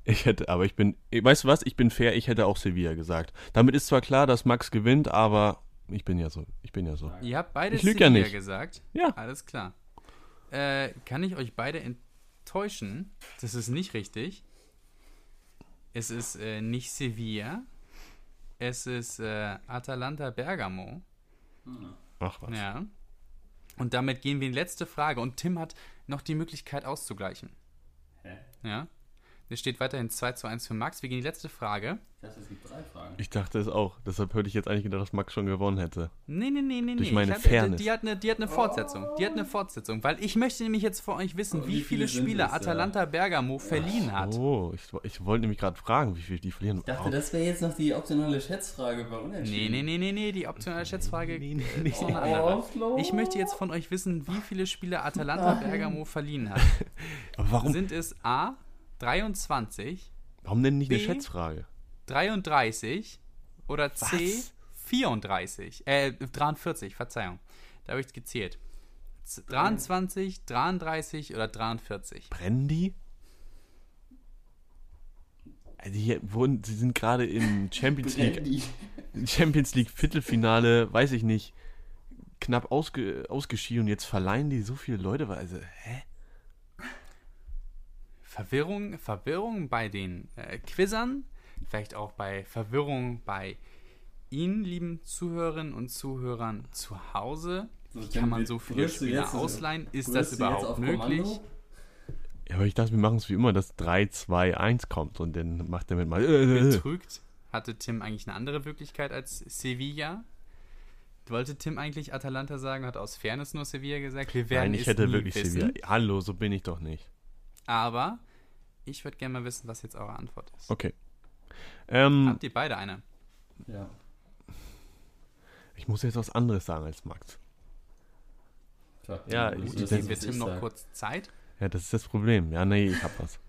Ich hätte, aber ich bin, weißt du was, ich bin fair, ich hätte auch Sevilla gesagt. Damit ist zwar klar, dass Max gewinnt, aber ich bin ja so, ich bin ja so. Ihr habt beide Ich ja nicht. gesagt. Ja. Alles klar. Äh, kann ich euch beide enttäuschen? Das ist nicht richtig. Es ist äh, nicht Sevilla. Es ist äh, Atalanta Bergamo. Hm. Ach was. Ja. Und damit gehen wir in die letzte Frage. Und Tim hat noch die Möglichkeit auszugleichen. Hä? Ja. Es steht weiterhin 2 zu 1 für Max. Wir gehen in die letzte Frage. Ich dachte, es gibt drei Fragen. Ich dachte es auch. Deshalb hätte ich jetzt eigentlich gedacht, dass Max schon gewonnen hätte. Nee, nee, nee, nee, Durch nee. meine Ich hab- Fairness. Die, die, hat eine, die hat eine Fortsetzung. Die hat eine Fortsetzung. Weil ich möchte nämlich jetzt von euch wissen, Oh, wie, wie viele viele sind Spieler es, ja? Atalanta Bergamo verliehen hat. Oh, ich, ich wollte nämlich gerade fragen, wie viel die verlieren. Ich dachte, Oh, das wäre jetzt noch die optionale Schätzfrage bei Unentschieden. Nee, nee, nee, nee, nee. Die optionale Schätzfrage Nee, nee, nee. ist noch eine andere. Oh. Ich möchte jetzt von euch wissen, wie viele Spieler Atalanta Bergamo verliehen hat. aber warum, Sind es A 23, warum denn nicht eine B? Schätzfrage? 33 oder C Was? 34? Äh, 43, Verzeihung. Da habe ich gezählt. Z- 23, 33 oder 43? Brennen die? Also hier wurden, sie sind gerade im Champions League. Champions League Viertelfinale, weiß ich nicht, knapp ausge, ausgeschieden und jetzt verleihen die so viele Leute, weil- also, hä? Verwirrung, Verwirrung bei den äh, Quizzern, vielleicht auch bei Verwirrung bei Ihnen, lieben Zuhörerinnen und Zuhörern zu Hause. So, kann man so viele Spieler jetzt- ausleihen? Ist das überhaupt möglich? Ja, aber ich dachte, wir machen es wie immer, dass 3, 2, 1 kommt und dann macht er mit mal. Äh, äh, äh. Betrügt. Hatte Tim eigentlich eine andere Wirklichkeit als Sevilla? Wollte Tim eigentlich Atalanta sagen, hat aus Fairness nur Sevilla gesagt? Wir werden Nein, ich es hätte nie wirklich wissen. Sevilla. Hallo, so bin ich doch nicht. Aber ich würde gerne mal wissen, was jetzt eure Antwort ist. Okay. Ähm, Habt ihr beide eine? Ja. ich muss jetzt was anderes sagen als Max. Tja, Ja, du ich- das- Geben wir Tim noch sag. kurz Zeit. Ja, das ist das Problem. Ja, nee, ich hab was.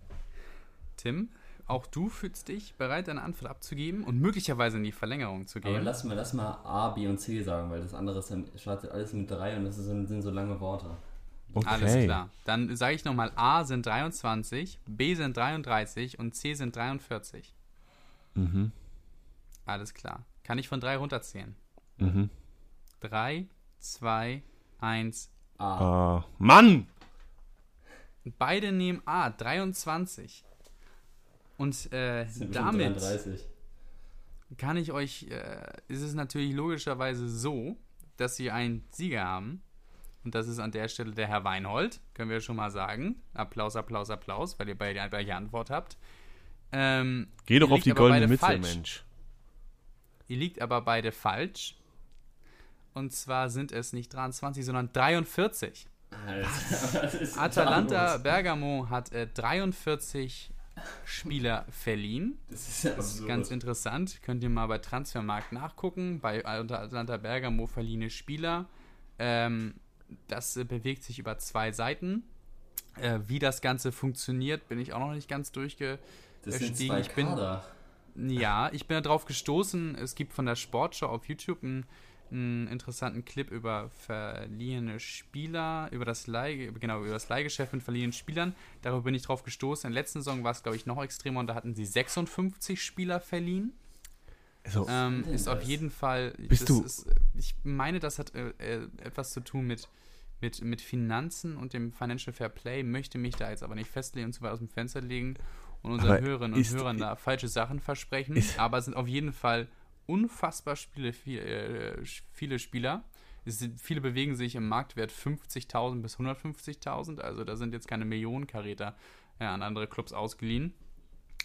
Tim, auch du fühlst dich bereit, deine Antwort abzugeben und möglicherweise in die Verlängerung zu Aber gehen. lass mal, lass mal A, B und C sagen, weil das andere ist dann- startet alles mit drei und das sind so lange Worte. Okay. Alles klar. Dann sage ich nochmal, A sind 23, B sind 33 und C sind 43. Mhm. Alles klar. Kann ich von drei runterzählen? Mhm. 3, 2, 1. A. Ah, Mann! Beide nehmen A, 23. Und äh, damit 33. kann ich euch, äh, ist es natürlich logischerweise so, dass sie einen Sieger haben. Und das ist an der Stelle der Herr Weinhold, können wir schon mal sagen. Applaus, Applaus, Applaus, weil ihr beide die gleiche Antwort habt. Ähm, Geh doch auf die goldene Mitte, falsch. Mensch. Ihr liegt aber beide falsch. Und zwar sind es nicht 23, sondern 43. Alter, was ist Atalanta? Bergamo hat äh, 43 Spieler verliehen. Das ist ja Das ist ganz interessant. Könnt ihr mal bei Transfermarkt nachgucken. Bei Atalanta Bergamo verliehene Spieler. Ähm, das äh, bewegt sich über zwei Seiten. Äh, wie das Ganze funktioniert, bin ich auch noch nicht ganz durchge. Das sind zwei ich bin- Kader. Ja, ich bin darauf gestoßen. Es gibt von der Sportschau auf YouTube einen, einen interessanten Clip über verliehene Spieler, über das Leih, genau, über das Leihgeschäft mit verliehenen Spielern. Darüber bin ich drauf gestoßen. In der letzten Saison war es, glaube ich, noch extremer und da hatten sie 56 Spieler verliehen. Also, Ähm, ist auf jeden Fall. Bist du- Ist, ich meine, das hat äh, äh, etwas zu tun mit, mit, mit Finanzen und dem Financial Fair Play. Möchte mich da jetzt aber nicht festlegen und zu weit aus dem Fenster legen und unseren Aber Hörerinnen und ist- Hörern da falsche Sachen versprechen. ist- aber es sind auf jeden Fall unfassbar viele, viele, äh, viele Spieler. Es sind, viele bewegen sich im Marktwert 50.000 bis 150.000. Also da sind jetzt keine Millionenkaräter äh, an andere Clubs ausgeliehen.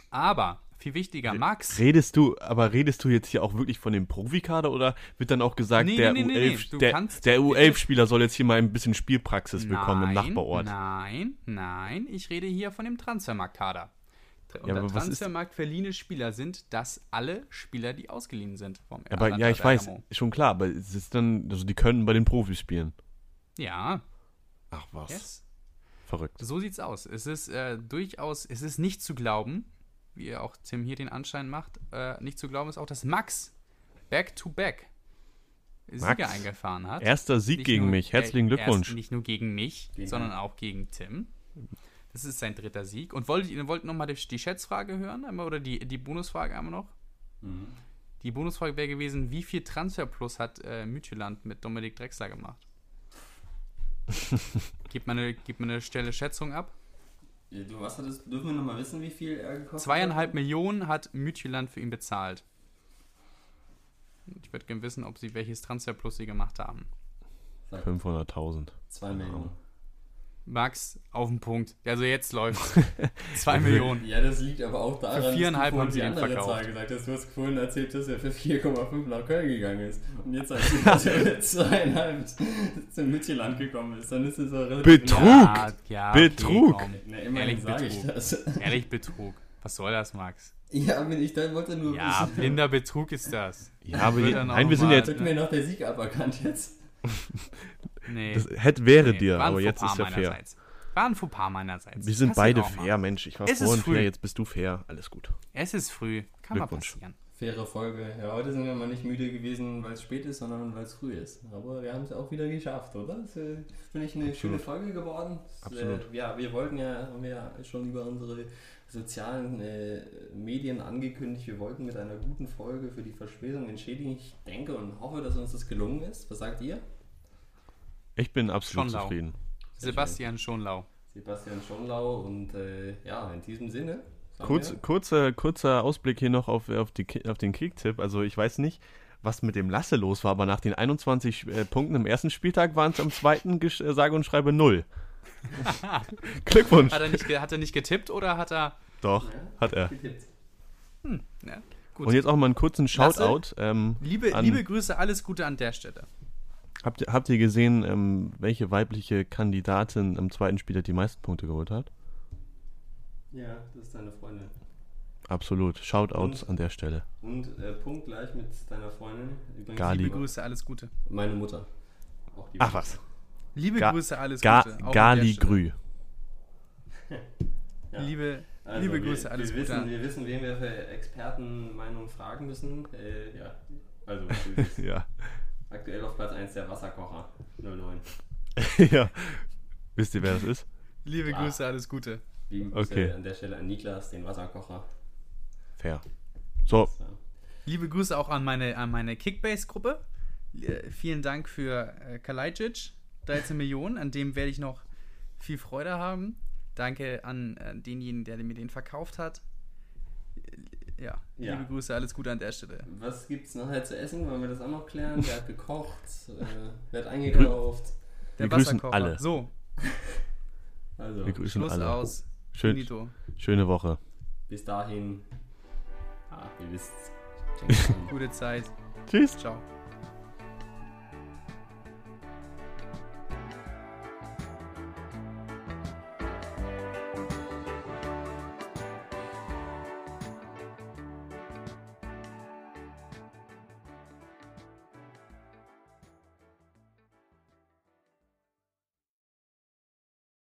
Aber viel wichtiger, Max. redest du, aber redest du jetzt hier auch wirklich von dem Profikader oder wird dann auch gesagt, Nee, der nee, nee, nee, U11, du der, kannst- der U11-Spieler soll jetzt hier mal ein bisschen Spielpraxis bekommen im Nachbarort? Nein, nein, ich rede hier von dem Transfermarktkader. Aber was ist- Transfermarkt verliehene Spieler sind das alle Spieler, die ausgeliehen sind vom Aber ja, ich weiß, Bergamo. schon klar, aber es ist dann, also die können bei den Profis spielen. Ja, Ach was, yes. verrückt. So sieht's aus. Es ist äh, durchaus, es ist nicht zu glauben, wie auch Tim hier den Anschein macht, äh, nicht zu glauben ist auch, dass Max back-to-back Sieger Max, eingefahren hat. Erster Sieg Nicht gegen nur- mich, herzlichen äh, Glückwunsch. Erst nicht nur gegen mich, Gegen sondern auch gegen Tim. Das ist sein dritter Sieg. Und wolltet ihr wollt nochmal die, die Schätzfrage hören? Einmal, oder die, die Bonusfrage einmal noch? Mhm. Die Bonusfrage wäre gewesen, wie viel Transferplus hat äh, Mütjeland mit Dominik Drexler gemacht? Gib mal eine, gib mal eine Stelle Schätzung ab. Du, was hattest, dürfen wir nochmal wissen, wie viel er gekostet Zweieinhalb hat? Millionen hat Mütjeland für ihn bezahlt. Ich würde gerne wissen, ob sie welches Transferplus sie gemacht haben. Sag, 500.000. Zwei Millionen. Max, auf den Punkt. Also jetzt läuft's. Zwei Millionen. Ja, das liegt aber auch daran, Für viereinhalb dass haben du sie vorhin ihn die andere verkauft. Zahl gesagt hast. Du hast vorhin erzählt, dass er für 4,5 nach Köln gegangen ist. Und jetzt sagst du, dass er mit zweieinhalb zum Mütjeland gekommen ist. Dann ist es auch relativ Betrug! Ja, ja, Betrug! Okay. Na, Ehrlich Betrug. das. Ehrlich Betrug. Was soll das, Max? Ja, wenn ich dann wollte nur Ja, wissen. blinder Betrug ist das. Ja, aber nein, wir sind jetzt, Wird mir noch der Sieg aberkannt jetzt? Nee. das hätte wäre nee, dir, aber jetzt ist ja fair. War ein Fauxpas meinerseits. Wir sind Passiert beide auch mal. fair, Mensch. Ich war Es vorhin fair, jetzt bist du fair. Alles gut. Es ist früh. Kann mal Glückwunsch. passieren. Faire Folge. Ja, heute sind wir mal nicht müde gewesen, weil es spät ist, sondern weil es früh ist. Aber wir haben es auch wieder geschafft, oder? Das äh, finde ich eine schöne Folge geworden. Das, Absolut. Äh, ja, wir wollten ja, haben wir ja schon über unsere sozialen äh, Medien angekündigt, wir wollten mit einer guten Folge für die Verspätung entschädigen. Ich denke und hoffe, dass uns das gelungen ist. Was sagt ihr? Ich bin absolut Schon lau. zufrieden. Sebastian Schonlau. Sebastian Schonlau und äh, ja, in diesem Sinne. Kurz, kurzer, kurzer Ausblick hier noch auf, auf, die, auf den Kicktipp. Also ich weiß nicht, was mit dem Lasse los war, aber nach den 21 äh, Punkten im ersten Spieltag waren es am zweiten Gesch- äh, sage und schreibe null. Glückwunsch. Hat er, nicht, hat er nicht getippt oder hat er. Doch, hat er. Getippt. Ja, gut. Und jetzt auch mal einen kurzen Lasse? Shoutout. Ähm, liebe, an- liebe Grüße, alles Gute an der Stelle. Habt, ihr- habt ihr gesehen, ähm, welche weibliche Kandidatin am zweiten Spieltag die meisten Punkte geholt hat? Ja, das ist deine Freundin. Absolut. Shoutouts Und- an der Stelle. Und äh, punktgleich mit deiner Freundin. Übrigens Gali. Liebe Grüße, alles Gute. Meine Mutter. Auch die Ach was. Liebe Ga- Grüße, alles Ga Gute. auch Gali. Grü. Ja. Liebe, Also liebe wir, Grüße, alles wir Gute. Wissen, wir wissen, wen wir für Expertenmeinungen fragen müssen. Äh, ja, also ja. Aktuell auf Platz 1 der Wasserkocher 09. ja. Wisst ihr, wer das ist? Liebe Ah. Grüße, alles Gute. Liebe Grüße Okay. an der Stelle an Niklas, den Wasserkocher. Fair. So, So. Liebe Grüße auch an meine, an meine Kickbase-Gruppe. Äh, Vielen Dank für äh, Kalajdzic, 13 Millionen. An dem werde ich noch viel Freude haben. Danke an äh, denjenigen, der mir den verkauft hat. Ja, Ja. liebe Grüße, alles Gute an der Stelle. Was gibt's nachher zu essen? Wollen wir das auch noch klären? Wer hat gekocht? Äh, wer hat eingekauft? Der Wir grüßen Wasserkocher. alle. So, Also, wir grüßen Schluss alle. aus. Schön, Finito. schöne Woche. bis dahin. Ah, ihr wisst. Gute Zeit. Tschüss. Ciao.